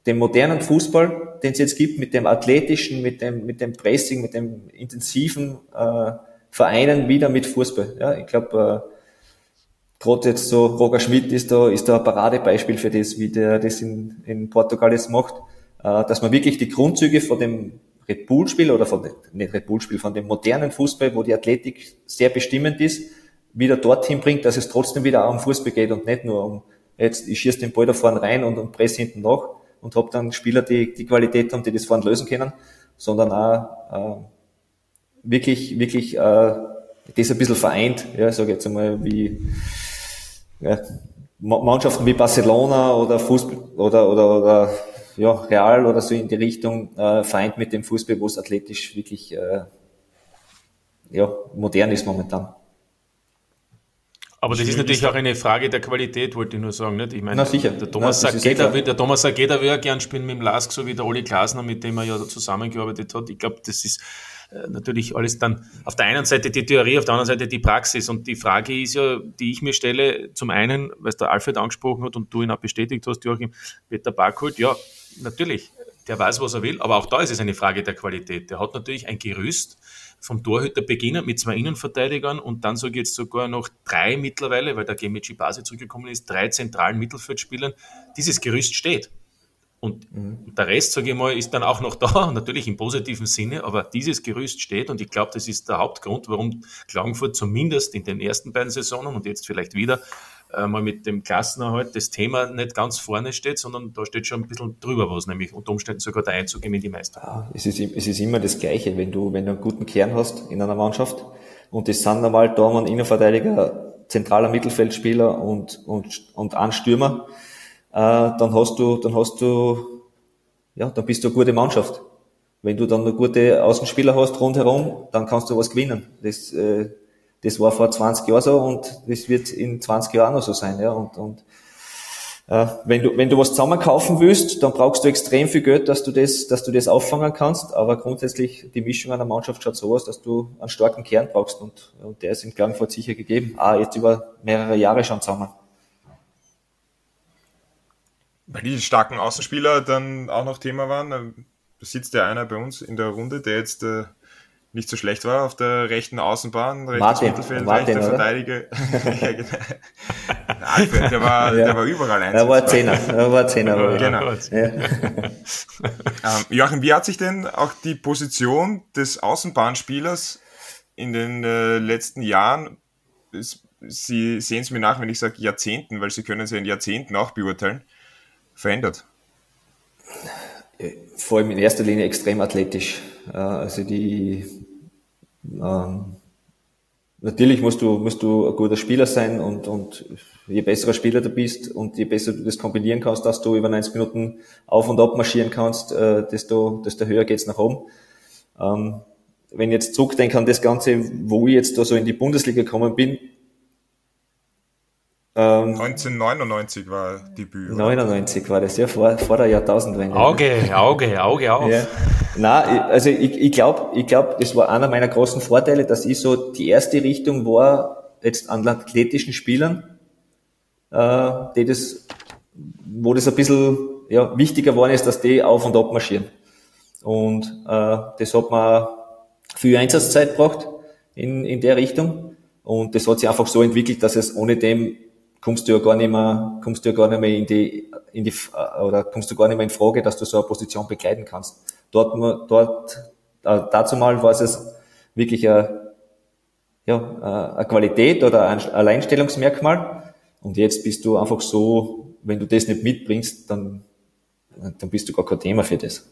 den modernen Fußball, den es jetzt gibt, mit dem athletischen, mit dem, mit dem Pressing, mit dem intensiven, äh, vereinen wieder mit Fußball. Ja, ich glaube, äh, gerade jetzt so Roger Schmidt ist da, ist da ein Paradebeispiel für das, wie der das in, in Portugal jetzt macht, äh, dass man wirklich die Grundzüge von dem Red Bull-Spiel oder von dem, nicht Red Bull-Spiel, von dem modernen Fußball, wo die Athletik sehr bestimmend ist, wieder dorthin bringt, dass es trotzdem wieder auch um Fußball geht und nicht nur um, jetzt, ich schieße den Ball da vorne rein und, und presse hinten nach und habe dann Spieler, die die Qualität haben, die das vorne lösen können, sondern auch äh, wirklich, wirklich äh, das ein bisschen vereint, ja, sage jetzt einmal, wie ja, Mannschaften wie Barcelona oder Fußball oder, oder, oder ja, Real oder so in die Richtung äh, vereint mit dem Fußball, wo es athletisch wirklich äh, ja, modern ist momentan. Aber das ist natürlich auch eine Frage der Qualität, wollte ich nur sagen. Nicht? Ich meine, Na, sicher. Der Thomas Na, Sageda, will, der Thomas Sageda will ja gern spielen mit dem Lask, so wie der Oli Glasner, mit dem er ja zusammengearbeitet hat. Ich glaube, das ist natürlich alles dann auf der einen Seite die Theorie, auf der anderen Seite die Praxis. Und die Frage ist ja, die ich mir stelle, zum einen, es der Alfred angesprochen hat und du ihn auch bestätigt hast, Joachim, Peter Barkholt, ja, natürlich, der weiß, was er will, aber auch da ist es eine Frage der Qualität. Der hat natürlich ein Gerüst vom Torhüter beginnen mit zwei Innenverteidigern und dann sage ich jetzt sogar noch drei mittlerweile, weil der Gemici Base zurückgekommen ist, drei zentralen Mittelfeldspielern. Dieses Gerüst steht. Und mhm. der Rest, sage ich mal, ist dann auch noch *laughs* da, natürlich im positiven Sinne, aber dieses Gerüst steht und ich glaube, das ist der Hauptgrund, warum Klagenfurt zumindest in den ersten beiden Saisonen und jetzt vielleicht wieder äh, mal mit dem Klassenerhalt das Thema nicht ganz vorne steht, sondern da steht schon ein bisschen drüber was, nämlich unter Umständen sogar der Einzug in die Meisterschaft. Ja, es, ist, es ist immer das Gleiche, wenn du, wenn du einen guten Kern hast in einer Mannschaft und das sind normal da ein Innenverteidiger, zentraler Mittelfeldspieler und, und, und ein Stürmer, dann hast du, dann hast du, ja, dann bist du eine gute Mannschaft. Wenn du dann eine gute Außenspieler hast rundherum, dann kannst du was gewinnen. Das, äh, das war vor 20 Jahren so und das wird in 20 Jahren noch so sein, ja, und, und äh, wenn du, wenn du was zusammen kaufen willst, dann brauchst du extrem viel Geld, dass du das, dass du das auffangen kannst. Aber grundsätzlich, die Mischung einer Mannschaft schaut so aus, dass du einen starken Kern brauchst und, und der ist in Klagenfurt sicher gegeben. Ah, jetzt über mehrere Jahre schon zusammen weil die starken Außenspieler dann auch noch Thema waren. Da sitzt ja einer bei uns in der Runde, der jetzt äh, nicht so schlecht war auf der rechten Außenbahn, rechtes Martin, Mittelfeld, Martin, rechter Verteidiger. *laughs* ja, genau. Alfred, der war, ja. der war überall eins. Er war Zehner, er war Zehner. genau. Ja. ähm, Joachim, wie hat sich denn auch die Position des Außenbahnspielers in den äh, letzten Jahren, Sie sehen es mir nach, wenn ich sage Jahrzehnten, weil Sie können es ja in Jahrzehnten auch beurteilen, verändert? Vor allem in erster Linie extrem athletisch. Also die ähm, natürlich musst du, musst du ein guter Spieler sein und, und je besserer Spieler du bist und je besser du das kombinieren kannst, dass du über 90 Minuten auf und ab marschieren kannst, äh, desto, desto höher geht's nach oben. Ähm, wenn ich jetzt zurückdenke an das Ganze, wo ich jetzt da so in die Bundesliga gekommen bin, Ähm, 1999 war Debüt. 99 war das, ja, vor, vor der Jahrtausendwende. Auge, Auge, Auge auf. Ja. Na, also ich, ich glaube, ich glaub, das war einer meiner großen Vorteile, dass ich so die erste Richtung war, jetzt an athletischen Spielern, äh, die das, wo das ein bisschen ja, wichtiger geworden ist, dass die auf und ab marschieren. Und äh, das hat man viel Einsatzzeit gebracht in, in der Richtung. Und das hat sich einfach so entwickelt, dass es ohne dem kommst du ja gar nicht mehr, kommst du ja gar nicht mehr in die, in die, oder kommst du gar nicht mehr in Frage, dass du so eine Position begleiten kannst. Dort, dort, äh, dazu mal war es wirklich eine, ja, eine Qualität oder ein Alleinstellungsmerkmal. Und jetzt bist du einfach so, wenn du das nicht mitbringst, dann, dann bist du gar kein Thema für das.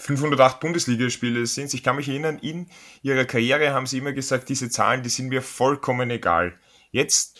508 Bundesligaspiele sind. Ich kann mich erinnern, in ihrer Karriere haben sie immer gesagt, diese Zahlen, die sind mir vollkommen egal. Jetzt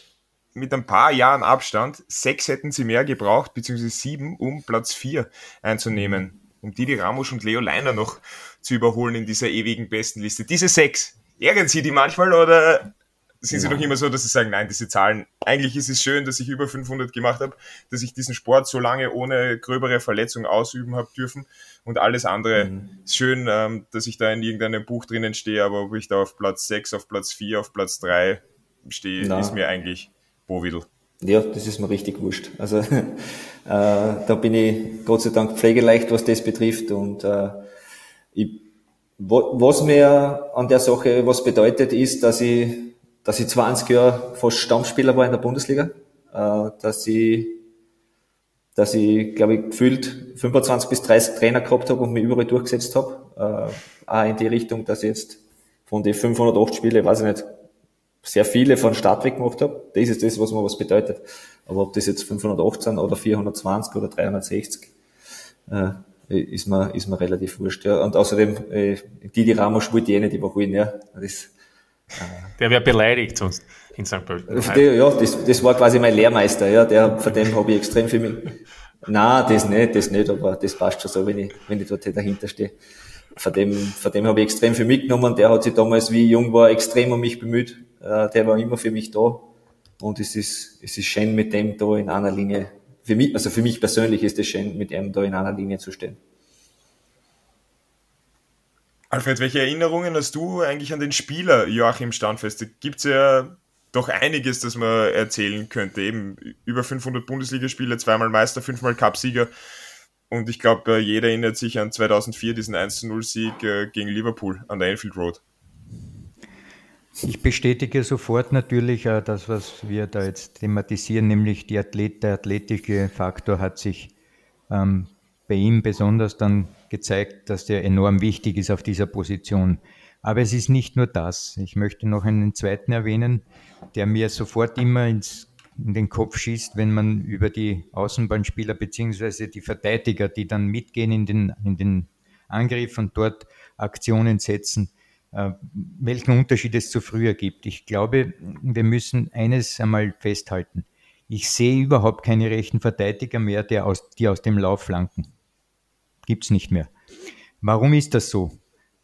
mit ein paar Jahren Abstand, sechs hätten sie mehr gebraucht, beziehungsweise sieben, um Platz vier einzunehmen. Um Didi Ramos und Leo Leiner noch zu überholen in dieser ewigen Bestenliste. Diese sechs, ärgern Sie die manchmal oder sind sie ja. noch immer so, dass sie sagen, nein, diese Zahlen, eigentlich ist es schön, dass ich über 500 gemacht habe, dass ich diesen Sport so lange ohne gröbere Verletzung ausüben habe dürfen und alles andere mhm. ist schön, ähm, dass ich da in irgendeinem Buch drinnen stehe, aber ob ich da auf Platz 6, auf Platz 4, auf Platz 3 stehe, Na. ist mir eigentlich Bovidel. Ja, das ist mir richtig wurscht. Also *laughs* äh, da bin ich Gott sei Dank pflegeleicht, was das betrifft und äh, ich, was mir an der Sache was bedeutet, ist, dass ich dass ich 20 Jahre fast Stammspieler war in der Bundesliga, äh, dass ich, dass ich, glaube ich, gefühlt 25 bis 30 Trainer gehabt habe und mich überall durchgesetzt habe. Äh, auch in die Richtung, dass ich jetzt von den 508 Spiele, weiß ich nicht, sehr viele von Start weg gemacht habe. Das ist das, was mir was bedeutet. Aber ob das jetzt 518 oder 420 oder 360, äh, ist mir, ist mir relativ wurscht. Ja. Und außerdem, äh, die, Ramos spielt jene, die überholen, ja. Das, der wäre beleidigt sonst in St. Pölten. Ja, das, das war quasi mein Lehrmeister, ja, der, von dem habe ich extrem viel mit. *laughs* Nein, das nicht, das nicht, aber das passt schon so, wenn ich, wenn ich dort dahinter stehe. Von dem, von dem habe ich extrem viel mitgenommen. Der hat sich damals, wie ich jung war, extrem um mich bemüht. Äh, der war immer für mich da. Und es ist, es ist schön, mit dem da in einer Linie, für mich, also für mich persönlich ist es schön, mit ihm da in einer Linie zu stehen. Alfred, welche Erinnerungen hast du eigentlich an den Spieler Joachim Standfest? Gibt es ja doch einiges, das man erzählen könnte. Eben über 500 Bundesligaspiele, zweimal Meister, fünfmal Cupsieger. Und ich glaube, jeder erinnert sich an 2004, diesen 1-0-Sieg äh, gegen Liverpool an der Anfield Road. Ich bestätige sofort natürlich äh, das, was wir da jetzt thematisieren, nämlich Athlet, der athletische Faktor hat sich ähm, bei ihm besonders dann gezeigt, dass der enorm wichtig ist auf dieser Position. Aber es ist nicht nur das. Ich möchte noch einen zweiten erwähnen, der mir sofort immer ins, in den Kopf schießt, wenn man über die Außenbahnspieler beziehungsweise die Verteidiger, die dann mitgehen in den, in den Angriff und dort Aktionen setzen, äh, welchen Unterschied es zu früher gibt. Ich glaube, wir müssen eines einmal festhalten. Ich sehe überhaupt keine rechten Verteidiger mehr, die aus, die aus dem Lauf flanken gibt es nicht mehr. Warum ist das so?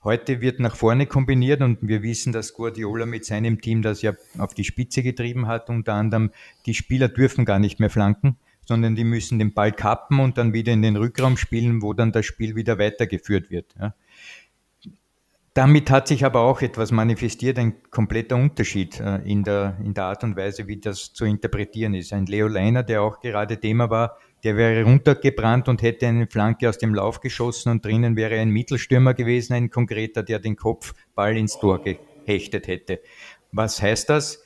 Heute wird nach vorne kombiniert und wir wissen, dass Guardiola mit seinem Team das ja auf die Spitze getrieben hat. Unter anderem, die Spieler dürfen gar nicht mehr flanken, sondern die müssen den Ball kappen und dann wieder in den Rückraum spielen, wo dann das Spiel wieder weitergeführt wird. Ja. Damit hat sich aber auch etwas manifestiert, ein kompletter Unterschied äh, in, der, in der Art und Weise, wie das zu interpretieren ist. Ein Leo Leiner, der auch gerade Thema war, der wäre runtergebrannt und hätte eine Flanke aus dem Lauf geschossen und drinnen wäre ein Mittelstürmer gewesen, ein konkreter, der den Kopfball ins Tor gehechtet hätte. Was heißt das?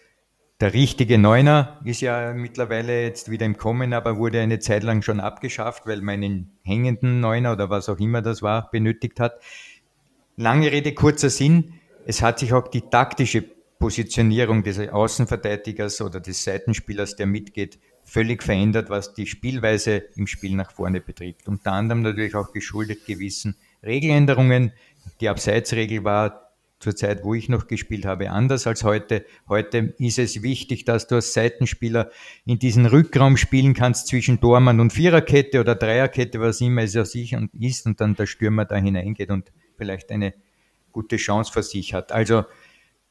Der richtige Neuner ist ja mittlerweile jetzt wieder im Kommen, aber wurde eine Zeit lang schon abgeschafft, weil man einen hängenden Neuner oder was auch immer das war, benötigt hat. Lange Rede, kurzer Sinn. Es hat sich auch die taktische Positionierung des Außenverteidigers oder des Seitenspielers, der mitgeht, völlig verändert, was die Spielweise im Spiel nach vorne betrifft. Unter anderem natürlich auch geschuldet gewissen Regeländerungen. Die Abseitsregel war zur Zeit, wo ich noch gespielt habe, anders als heute. Heute ist es wichtig, dass du als Seitenspieler in diesen Rückraum spielen kannst zwischen Tormann und Viererkette oder Dreierkette, was immer es aus sich ist, und dann der Stürmer da hineingeht und vielleicht eine gute Chance für sich hat. Also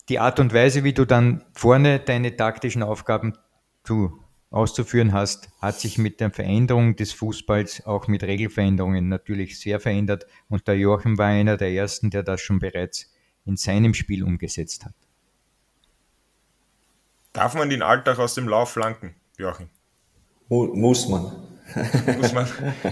die Art und Weise, wie du dann vorne deine taktischen Aufgaben zu, auszuführen hast, hat sich mit der Veränderung des Fußballs, auch mit Regelveränderungen natürlich sehr verändert. Und der Joachim war einer der ersten, der das schon bereits in seinem Spiel umgesetzt hat. Darf man den Alltag aus dem Lauf flanken, Joachim? Muss man. Muss man.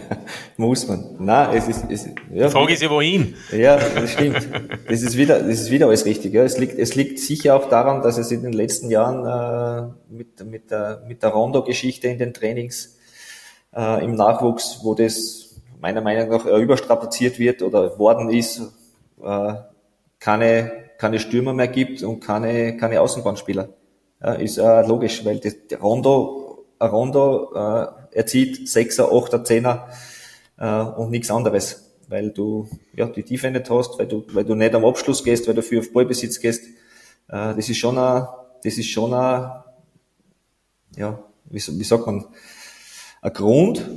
*laughs* Muss man. Na, es ist, es, ja. Die Frage ist ja wohin. Ja, das stimmt. Das ist wieder, das ist wieder alles richtig. Ja. Es liegt, es liegt sicher auch daran, dass es in den letzten Jahren äh, mit, mit der, mit der Rondo-Geschichte in den Trainings äh, im Nachwuchs, wo das meiner Meinung nach überstrapaziert wird oder worden ist, äh, keine, keine Stürmer mehr gibt und keine, keine Außenbahnspieler. Ja, ist äh, logisch, weil das, Rondo, ein Rondo äh, er zieht Sechser, Achter, Zehner äh, und nichts anderes, weil du ja die Tiefe nicht hast, weil du weil du nicht am Abschluss gehst, weil du für auf Ballbesitz gehst. Äh, das ist schon ein, das ist schon ein, ja wie, wie sagt man ein Grund,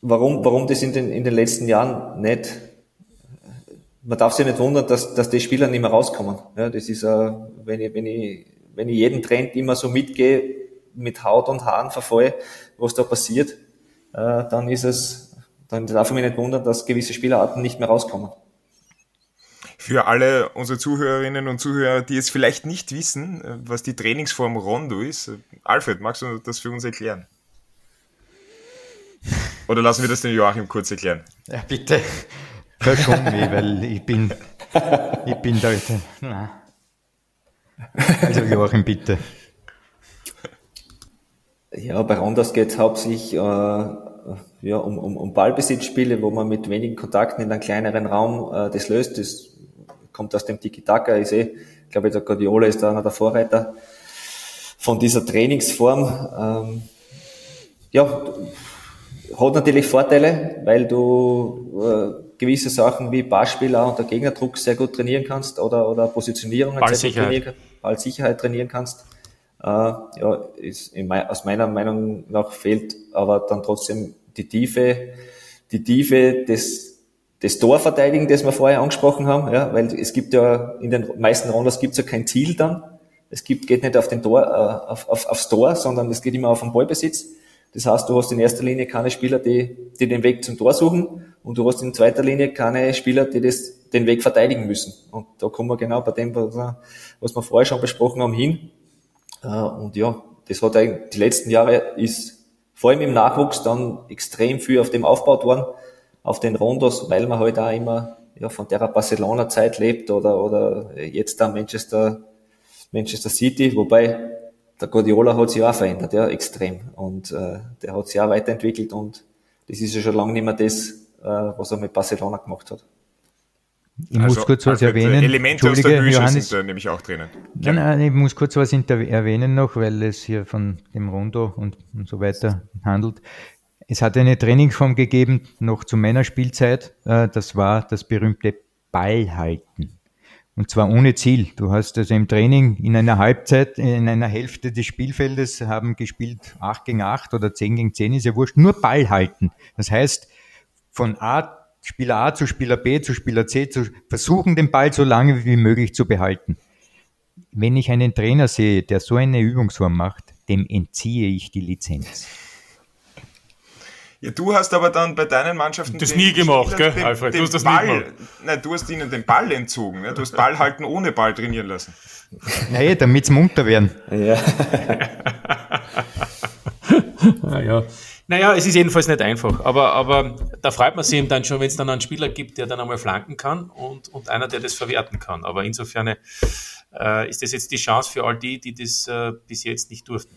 warum warum das in den in den letzten Jahren nicht man darf sich nicht wundern, dass, dass die Spieler nicht mehr rauskommen. Ja, das ist, äh, wenn ich, wenn ich, wenn ich jeden Trend immer so mitgehe, mit Haut und Haaren verfolge, was da passiert, äh, dann ist es, dann darf ich mich nicht wundern, dass gewisse Spielerarten nicht mehr rauskommen. Für alle unsere Zuhörerinnen und Zuhörer, die es vielleicht nicht wissen, äh, was die Trainingsform Rondo ist, äh, Alfred, magst du das für uns erklären? Oder lassen wir das den Joachim kurz erklären? Ja, bitte. Mich, weil ich bin, ich bin da. Na. Also Joachim, bitte. Ja, bei Rondas geht es hauptsächlich äh, ja, um, um, um Ballbesitzspiele, wo man mit wenigen Kontakten in einem kleineren Raum äh, das löst. Das kommt aus dem Tiki-Taka. Ich sehe, ich glaube, der Guardiola ist da einer der Vorreiter von dieser Trainingsform. Ähm, ja, hat natürlich Vorteile, weil du äh, gewisse Sachen wie Barspieler unter Gegnerdruck sehr gut trainieren kannst oder, oder Positionierung sehr gut trainieren, Ballsicherheit trainieren kannst äh, ja, ist in mein, aus meiner Meinung nach fehlt aber dann trotzdem die Tiefe, die Tiefe des, des Torverteidigen, das wir vorher angesprochen haben, ja, weil es gibt ja in den meisten Rondos gibt es ja kein Ziel dann. Es gibt, geht nicht auf den Tor, äh, auf, auf, aufs Tor, sondern es geht immer auf den Ballbesitz. Das heißt, du hast in erster Linie keine Spieler, die, die den Weg zum Tor suchen und du hast in zweiter Linie keine Spieler, die das, den Weg verteidigen müssen. Und da kommen wir genau bei dem, was wir vorher schon besprochen haben, hin. Und ja, das hat eigentlich, die letzten Jahre ist vor allem im Nachwuchs dann extrem viel auf dem aufgebaut worden, auf den Rondos, weil man halt auch immer ja, von der Barcelona-Zeit lebt oder, oder jetzt da Manchester, Manchester City, wobei der Guardiola hat sich auch verändert, ja, extrem. Und äh, der hat sich auch weiterentwickelt und das ist ja schon lange nicht mehr das, äh, was er mit Barcelona gemacht hat. Ich also, muss kurz was erwähnen. Elemente aus der Bücher Johannes, sind da nämlich auch drinnen. Nein, nein, ich muss kurz was erwähnen noch, weil es hier von dem Rondo und, und so weiter handelt. Es hat eine Trainingsform gegeben, noch zu meiner Spielzeit. Äh, das war das berühmte Ballhalten. Und zwar ohne Ziel. Du hast also im Training in einer Halbzeit, in einer Hälfte des Spielfeldes haben gespielt 8 gegen 8 oder 10 gegen 10, ist ja wurscht, nur Ball halten. Das heißt, von A Spieler A zu Spieler B zu Spieler C zu versuchen, den Ball so lange wie möglich zu behalten. Wenn ich einen Trainer sehe, der so eine Übungsform macht, dem entziehe ich die Lizenz. Ja, du hast aber dann bei deinen Mannschaften das nie gemacht, gell, den, Alfred? Den du hast das Ball, nie gemacht. Nein, du hast ihnen den Ball entzogen. Ne? Du hast Ball halten ohne Ball trainieren lassen. Naja, damit sie munter werden. Ja. *laughs* *laughs* ah, ja. Naja, es ist jedenfalls nicht einfach, aber, aber da freut man sich eben dann schon, wenn es dann einen Spieler gibt, der dann einmal flanken kann und, und einer, der das verwerten kann. Aber insofern äh, ist das jetzt die Chance für all die, die das äh, bis jetzt nicht durften.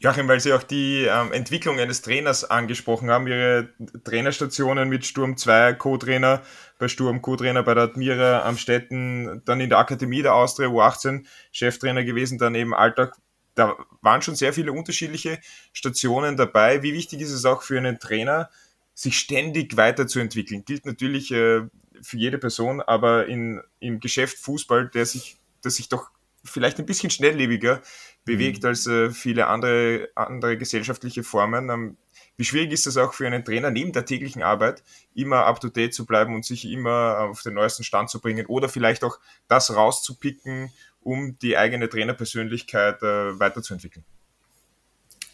Joachim, weil Sie auch die ähm, Entwicklung eines Trainers angesprochen haben, Ihre Trainerstationen mit Sturm 2, Co-Trainer bei Sturm, Co-Trainer bei der Admira am Städten, dann in der Akademie der Austria U18, Cheftrainer gewesen, dann eben Alltag da waren schon sehr viele unterschiedliche Stationen dabei. Wie wichtig ist es auch für einen Trainer, sich ständig weiterzuentwickeln? Gilt natürlich äh, für jede Person, aber in, im Geschäft Fußball, der sich, der sich doch vielleicht ein bisschen schnelllebiger bewegt mhm. als äh, viele andere, andere gesellschaftliche Formen. Ähm, Wie schwierig ist es auch für einen Trainer neben der täglichen Arbeit, immer up to date zu bleiben und sich immer auf den neuesten Stand zu bringen oder vielleicht auch das rauszupicken, um die eigene Trainerpersönlichkeit äh, weiterzuentwickeln?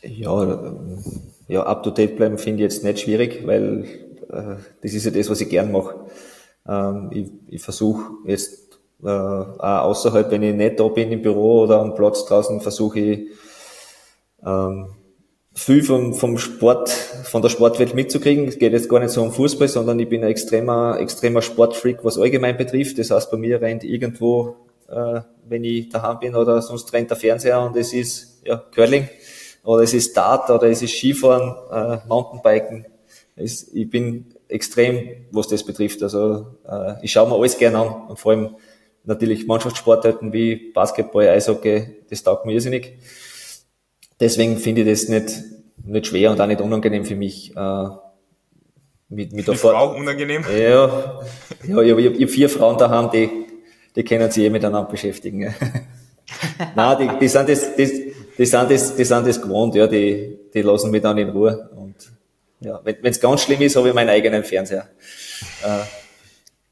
Ja, ja, up to date bleiben finde ich jetzt nicht schwierig, weil äh, das ist ja das, was ich gern mache. Ähm, ich ich versuche jetzt äh, auch außerhalb, wenn ich nicht da bin im Büro oder am Platz draußen, versuche ich ähm, viel vom, vom Sport, von der Sportwelt mitzukriegen. Es geht jetzt gar nicht so um Fußball, sondern ich bin ein extremer, extremer Sportfreak, was allgemein betrifft. Das heißt, bei mir rennt irgendwo, äh, wenn ich daheim bin oder sonst rennt der Fernseher und es ist ja, Curling oder es ist Dart oder es ist Skifahren, äh, Mountainbiken. Es, ich bin extrem, was das betrifft. Also äh, ich schaue mir alles gerne an und vor allem natürlich Mannschaftssportarten wie Basketball, Eishockey, das taugt mir irrsinnig deswegen finde ich das nicht, nicht schwer und auch nicht unangenehm für mich. Äh, mit, mit der Frau unangenehm? Ja, ja ich, ich, ich habe vier Frauen daheim, die, die können sich eh miteinander beschäftigen. *laughs* Nein, die, die sind das, das, die sind das, die sind das gewohnt, ja, die, die lassen mich dann in Ruhe. Und ja, wenn es ganz schlimm ist, habe ich meinen eigenen Fernseher. Äh,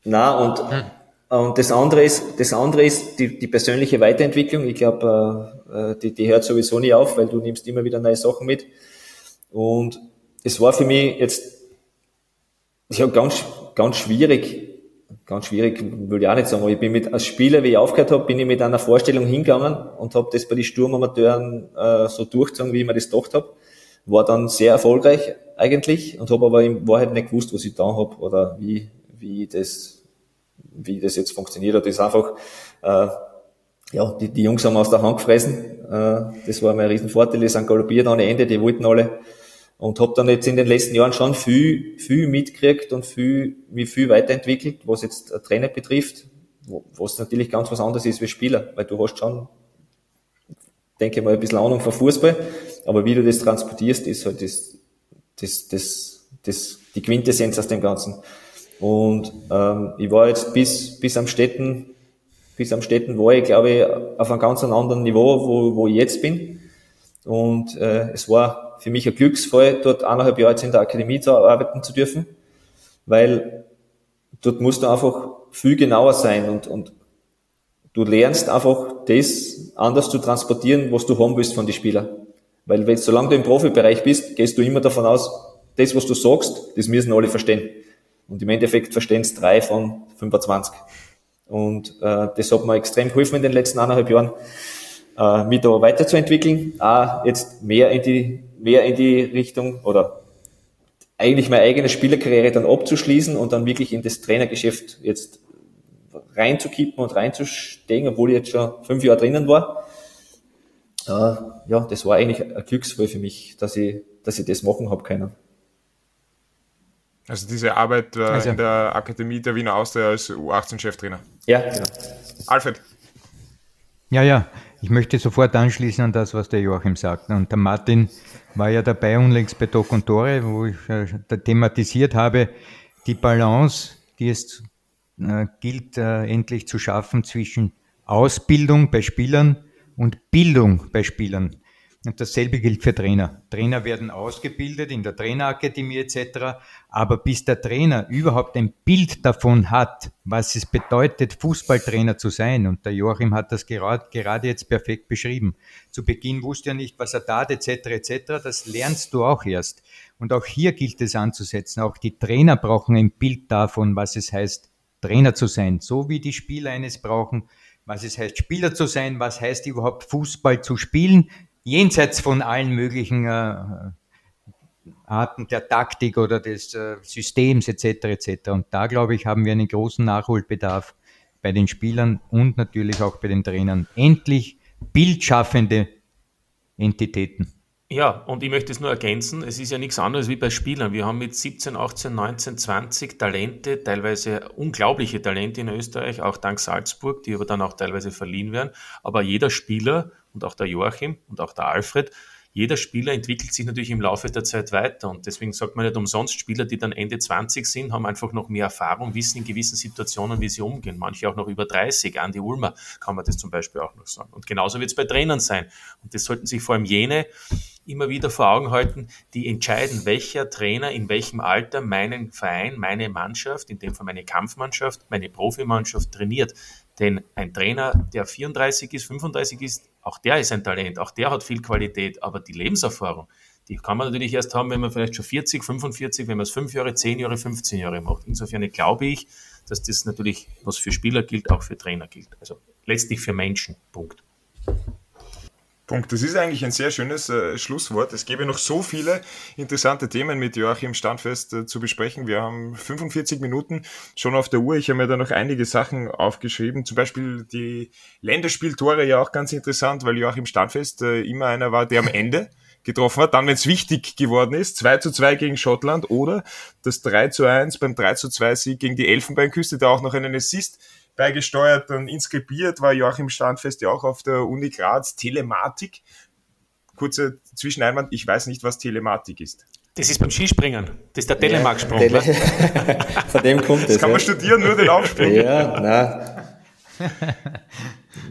na und. Und das andere ist, das andere ist die, die persönliche Weiterentwicklung. Ich glaube, äh, die, die hört sowieso nie auf, weil du nimmst immer wieder neue Sachen mit. Und es war für mich jetzt ja, ganz, ganz schwierig, ganz schwierig würde ich auch nicht sagen, aber ich bin mit, als Spieler, wie ich aufgehört habe, bin ich mit einer Vorstellung hingegangen und habe das bei den Sturmamateuren äh, so durchgezogen, wie ich mir das gedacht habe. War dann sehr erfolgreich eigentlich und habe aber in Wahrheit nicht gewusst, was ich da habe oder wie, wie das wie das jetzt funktioniert hat, ist einfach, äh, ja, die, die Jungs haben aus der Hand gefressen. Äh, das war mein Riesenvorteil. Die sind galoppiert ohne Ende, die wollten alle. Und habe dann jetzt in den letzten Jahren schon viel, viel mitgekriegt und viel, mich viel weiterentwickelt, was jetzt Trainer betrifft, was natürlich ganz was anderes ist wie Spieler, weil du hast schon, denke ich mal, ein bisschen Ahnung von Fußball, aber wie du das transportierst, ist halt das, das, das, das, die Quintessenz aus dem Ganzen. Und ähm, ich war jetzt bis, bis am Städten, bis am Städten war ich, glaube ich, auf einem ganz anderen Niveau, wo, wo ich jetzt bin. Und äh, es war für mich ein Glücksfall, dort eineinhalb Jahre jetzt in der Akademie zu arbeiten zu dürfen, weil dort musst du einfach viel genauer sein und, und du lernst einfach das anders zu transportieren, was du haben willst von den Spielern. Weil wenn, solange du im Profibereich bist, gehst du immer davon aus, das, was du sagst, das müssen alle verstehen. Und im Endeffekt verstehen es drei von 25. Und äh, das hat mir extrem geholfen in den letzten eineinhalb Jahren, äh, mich da weiterzuentwickeln, auch jetzt mehr in die, mehr in die Richtung oder eigentlich meine eigene Spielerkarriere dann abzuschließen und dann wirklich in das Trainergeschäft jetzt reinzukippen und reinzustehen, obwohl ich jetzt schon fünf Jahre drinnen war. Äh, ja, das war eigentlich ein Glücksfall für mich, dass ich, dass ich das machen habe können. Also diese Arbeit äh, also. in der Akademie der Wiener Austria als U18-Cheftrainer. Ja, genau. Alfred. Ja, ja, ich möchte sofort anschließen an das, was der Joachim sagt. Und der Martin war ja dabei unlängst bei Doc und Tore, wo ich äh, thematisiert habe, die Balance, die es äh, gilt äh, endlich zu schaffen zwischen Ausbildung bei Spielern und Bildung bei Spielern. Und dasselbe gilt für Trainer. Trainer werden ausgebildet in der Trainerakademie etc. Aber bis der Trainer überhaupt ein Bild davon hat, was es bedeutet, Fußballtrainer zu sein, und der Joachim hat das gerade, jetzt perfekt beschrieben. Zu Beginn wusste er nicht, was er tat etc. etc. Das lernst du auch erst. Und auch hier gilt es anzusetzen. Auch die Trainer brauchen ein Bild davon, was es heißt, Trainer zu sein. So wie die Spieler eines brauchen, was es heißt, Spieler zu sein, was heißt überhaupt Fußball zu spielen, jenseits von allen möglichen äh, Arten der Taktik oder des äh, Systems etc. etc. Und da, glaube ich, haben wir einen großen Nachholbedarf bei den Spielern und natürlich auch bei den Trainern. Endlich bildschaffende Entitäten. Ja, und ich möchte es nur ergänzen, es ist ja nichts anderes wie bei Spielern. Wir haben mit 17, 18, 19, 20 Talente, teilweise unglaubliche Talente in Österreich, auch dank Salzburg, die aber dann auch teilweise verliehen werden. Aber jeder Spieler und auch der Joachim und auch der Alfred jeder Spieler entwickelt sich natürlich im Laufe der Zeit weiter und deswegen sagt man nicht umsonst, Spieler, die dann Ende 20 sind, haben einfach noch mehr Erfahrung, wissen in gewissen Situationen, wie sie umgehen. Manche auch noch über 30. Andi Ulmer kann man das zum Beispiel auch noch sagen. Und genauso wird es bei Trainern sein. Und das sollten sich vor allem jene immer wieder vor Augen halten, die entscheiden, welcher Trainer in welchem Alter meinen Verein, meine Mannschaft, in dem Fall meine Kampfmannschaft, meine Profimannschaft trainiert. Denn ein Trainer, der 34 ist, 35 ist, auch der ist ein Talent, auch der hat viel Qualität, aber die Lebenserfahrung, die kann man natürlich erst haben, wenn man vielleicht schon 40, 45, wenn man es 5 Jahre, 10 Jahre, 15 Jahre macht. Insofern glaube ich, dass das natürlich, was für Spieler gilt, auch für Trainer gilt. Also letztlich für Menschen. Punkt. Punkt. Das ist eigentlich ein sehr schönes äh, Schlusswort. Es gäbe noch so viele interessante Themen mit Joachim Standfest äh, zu besprechen. Wir haben 45 Minuten schon auf der Uhr. Ich habe mir da noch einige Sachen aufgeschrieben. Zum Beispiel die Länderspieltore ja auch ganz interessant, weil Joachim Standfest äh, immer einer war, der am Ende *laughs* getroffen hat, dann wenn es wichtig geworden ist, 2 zu 2 gegen Schottland oder das 3 zu 1 beim 3 zu 2 Sieg gegen die Elfenbeinküste, da auch noch einen Assist beigesteuert und inskribiert war Joachim Standfest ja auch auf der Uni Graz Telematik. Kurze Zwischeneinwand, ich weiß nicht, was Telematik ist. Das ist beim Skispringen. Das ist der Telemark-Sprung. Tele *laughs* Von dem kommt das. Das kann man ja. studieren, nur den Aufsprung. Ja, na.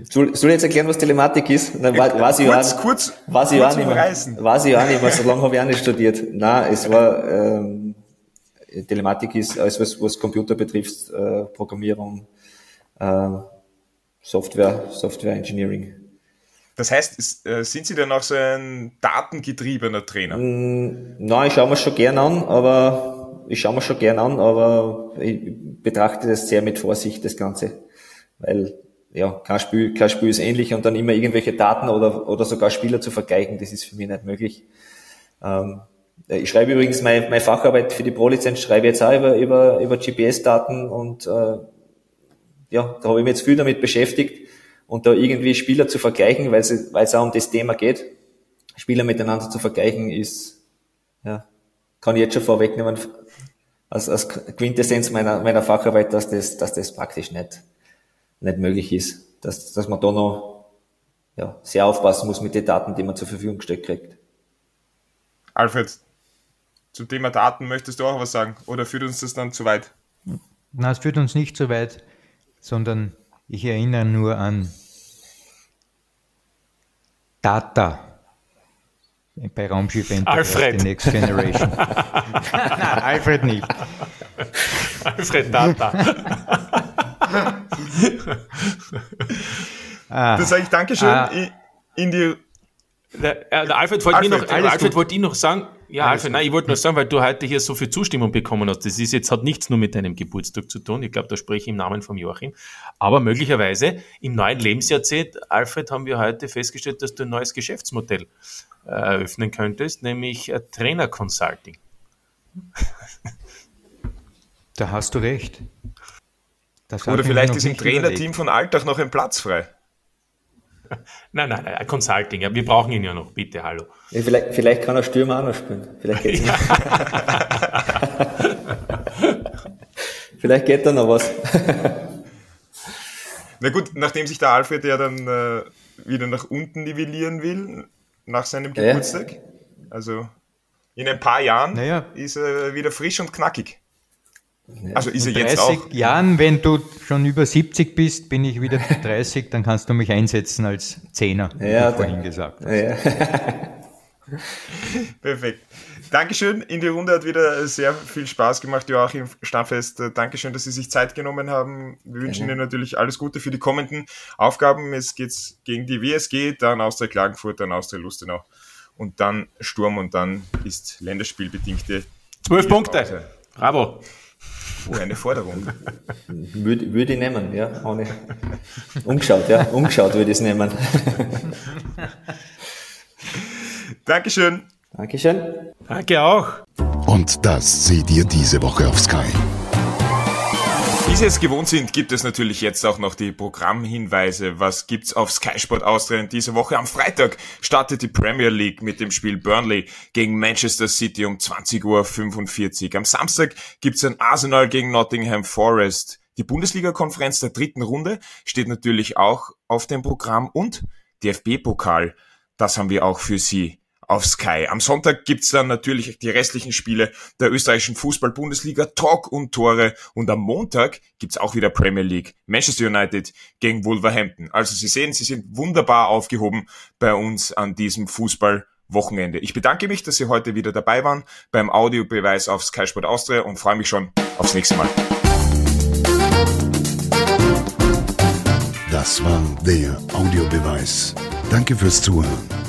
Soll, soll ich jetzt erklären, was Telematik ist? Nein, war, kurz, weiß ich kurz, auch, kurz, weiß ich kurz auch nicht mehr. Weiß ich auch nicht mehr, so lange habe ich auch nicht studiert. Nein, es war, ähm, Telematik ist alles, was, was Computer betrifft, äh, Programmierung, äh, Software, Software Engineering. Das heißt, ist, äh, sind Sie dann auch so ein datengetriebener Trainer? Mm, Nein, ich schaue mir schon gern an, aber ich schaue mir schon gern an, aber ich betrachte das sehr mit Vorsicht, das Ganze. Weil ja, kein Spiel, kein Spiel ist ähnlich und dann immer irgendwelche Daten oder, oder sogar Spieler zu vergleichen, das ist für mich nicht möglich. Ähm, ich schreibe übrigens meine, meine Facharbeit für die Pro-Lizenz, schreibe jetzt auch über, über, über GPS-Daten und äh, ja, da habe ich mich jetzt viel damit beschäftigt und da irgendwie Spieler zu vergleichen, weil es, weil es auch um das Thema geht. Spieler miteinander zu vergleichen ist, ja, kann ich jetzt schon vorwegnehmen, als, als Quintessenz meiner, meiner Facharbeit, dass das, dass das praktisch nicht, nicht möglich ist. Dass, dass man da noch ja, sehr aufpassen muss mit den Daten, die man zur Verfügung gestellt kriegt. Alfred, zum Thema Daten möchtest du auch was sagen? Oder führt uns das dann zu weit? Nein, es führt uns nicht zu weit, sondern ich erinnere nur an Data bei Raumschiff Enterprise, Alfred. The Next Generation. *laughs* Nein, Alfred nicht. Alfred Data. Ah, Dann sage ich Dankeschön Ah. in, die Der, äh, der Alfred wollte Alfred, noch, Alfred wollte ich noch sagen, ja, Alfred, gut. nein, ich wollte nur sagen, weil du heute hier so viel Zustimmung bekommen hast. Das ist jetzt, hat nichts nur mit deinem Geburtstag zu tun. Ich glaube, da spreche ich im Namen von Joachim. Aber möglicherweise im neuen Lebensjahrzehnt, Alfred, haben wir heute festgestellt, dass du ein neues Geschäftsmodell äh, eröffnen könntest, nämlich äh, Trainer Consulting. da hast du recht. Oder vielleicht ist im Trainerteam überlegt. von Alltag noch ein Platz frei. *laughs* Nein, nein, nein, Consulting. Ja, wir brauchen ihn ja noch, bitte, hallo. Ja, vielleicht, vielleicht kann er Stürmer auch noch spielen. Vielleicht, geht's noch. *laughs* vielleicht geht da noch was. *laughs* Na gut, nachdem sich der Alfred ja dann äh, wieder nach unten nivellieren will, nach seinem Ja. Geburtstag, also in ein paar Jahren, Naja. ist er wieder frisch und knackig. Also ist er In jetzt 30 auch. Jahren, wenn du schon über 70 bist, bin ich wieder 30, dann kannst du mich einsetzen als Zehner, wie Ja, du vorhin gesagt hast. Ja. *laughs* Perfekt. Dankeschön. In die Runde hat wieder sehr viel Spaß gemacht, Joachim Stammfest. Dankeschön, dass Sie sich Zeit genommen haben. Wir wünschen Ihnen natürlich alles Gute für die kommenden Aufgaben. Es geht gegen die WSG, dann Austria Klagenfurt, dann Austria Lustenau und dann Sturm und dann ist länderspielbedingte Zwölf. Punkte. Bravo. Oh, eine Forderung. Würde, würde ich nehmen, ja. Ohne. Umgeschaut, ja. Umgeschaut würde ich es nehmen. Dankeschön. Dankeschön. Danke auch. Und das seht ihr diese Woche auf Sky. Wie Sie es gewohnt sind, gibt es natürlich jetzt auch noch die Programmhinweise. Was gibt's auf Sky Sport Austria in dieser Woche? Am Freitag startet die Premier League mit dem Spiel Burnley gegen Manchester City um 20.45 Uhr. Am Samstag gibt's ein Arsenal gegen Nottingham Forest. Die Bundesliga-Konferenz der dritten Runde steht natürlich auch auf dem Programm und DFB-Pokal. Das haben wir auch für Sie auf Sky. Am Sonntag gibt's dann natürlich die restlichen Spiele der österreichischen Fußball-Bundesliga, Talk und Tore. Und am Montag gibt's auch wieder Premier League. Manchester United gegen Wolverhampton. Also Sie sehen, Sie sind wunderbar aufgehoben bei uns an diesem Fußball. Wochenende. Ich bedanke mich, dass Sie heute wieder dabei waren beim Audiobeweis auf Sky Sport Austria und freue mich schon aufs nächste Mal. Das war der Audiobeweis. Danke fürs Zuhören.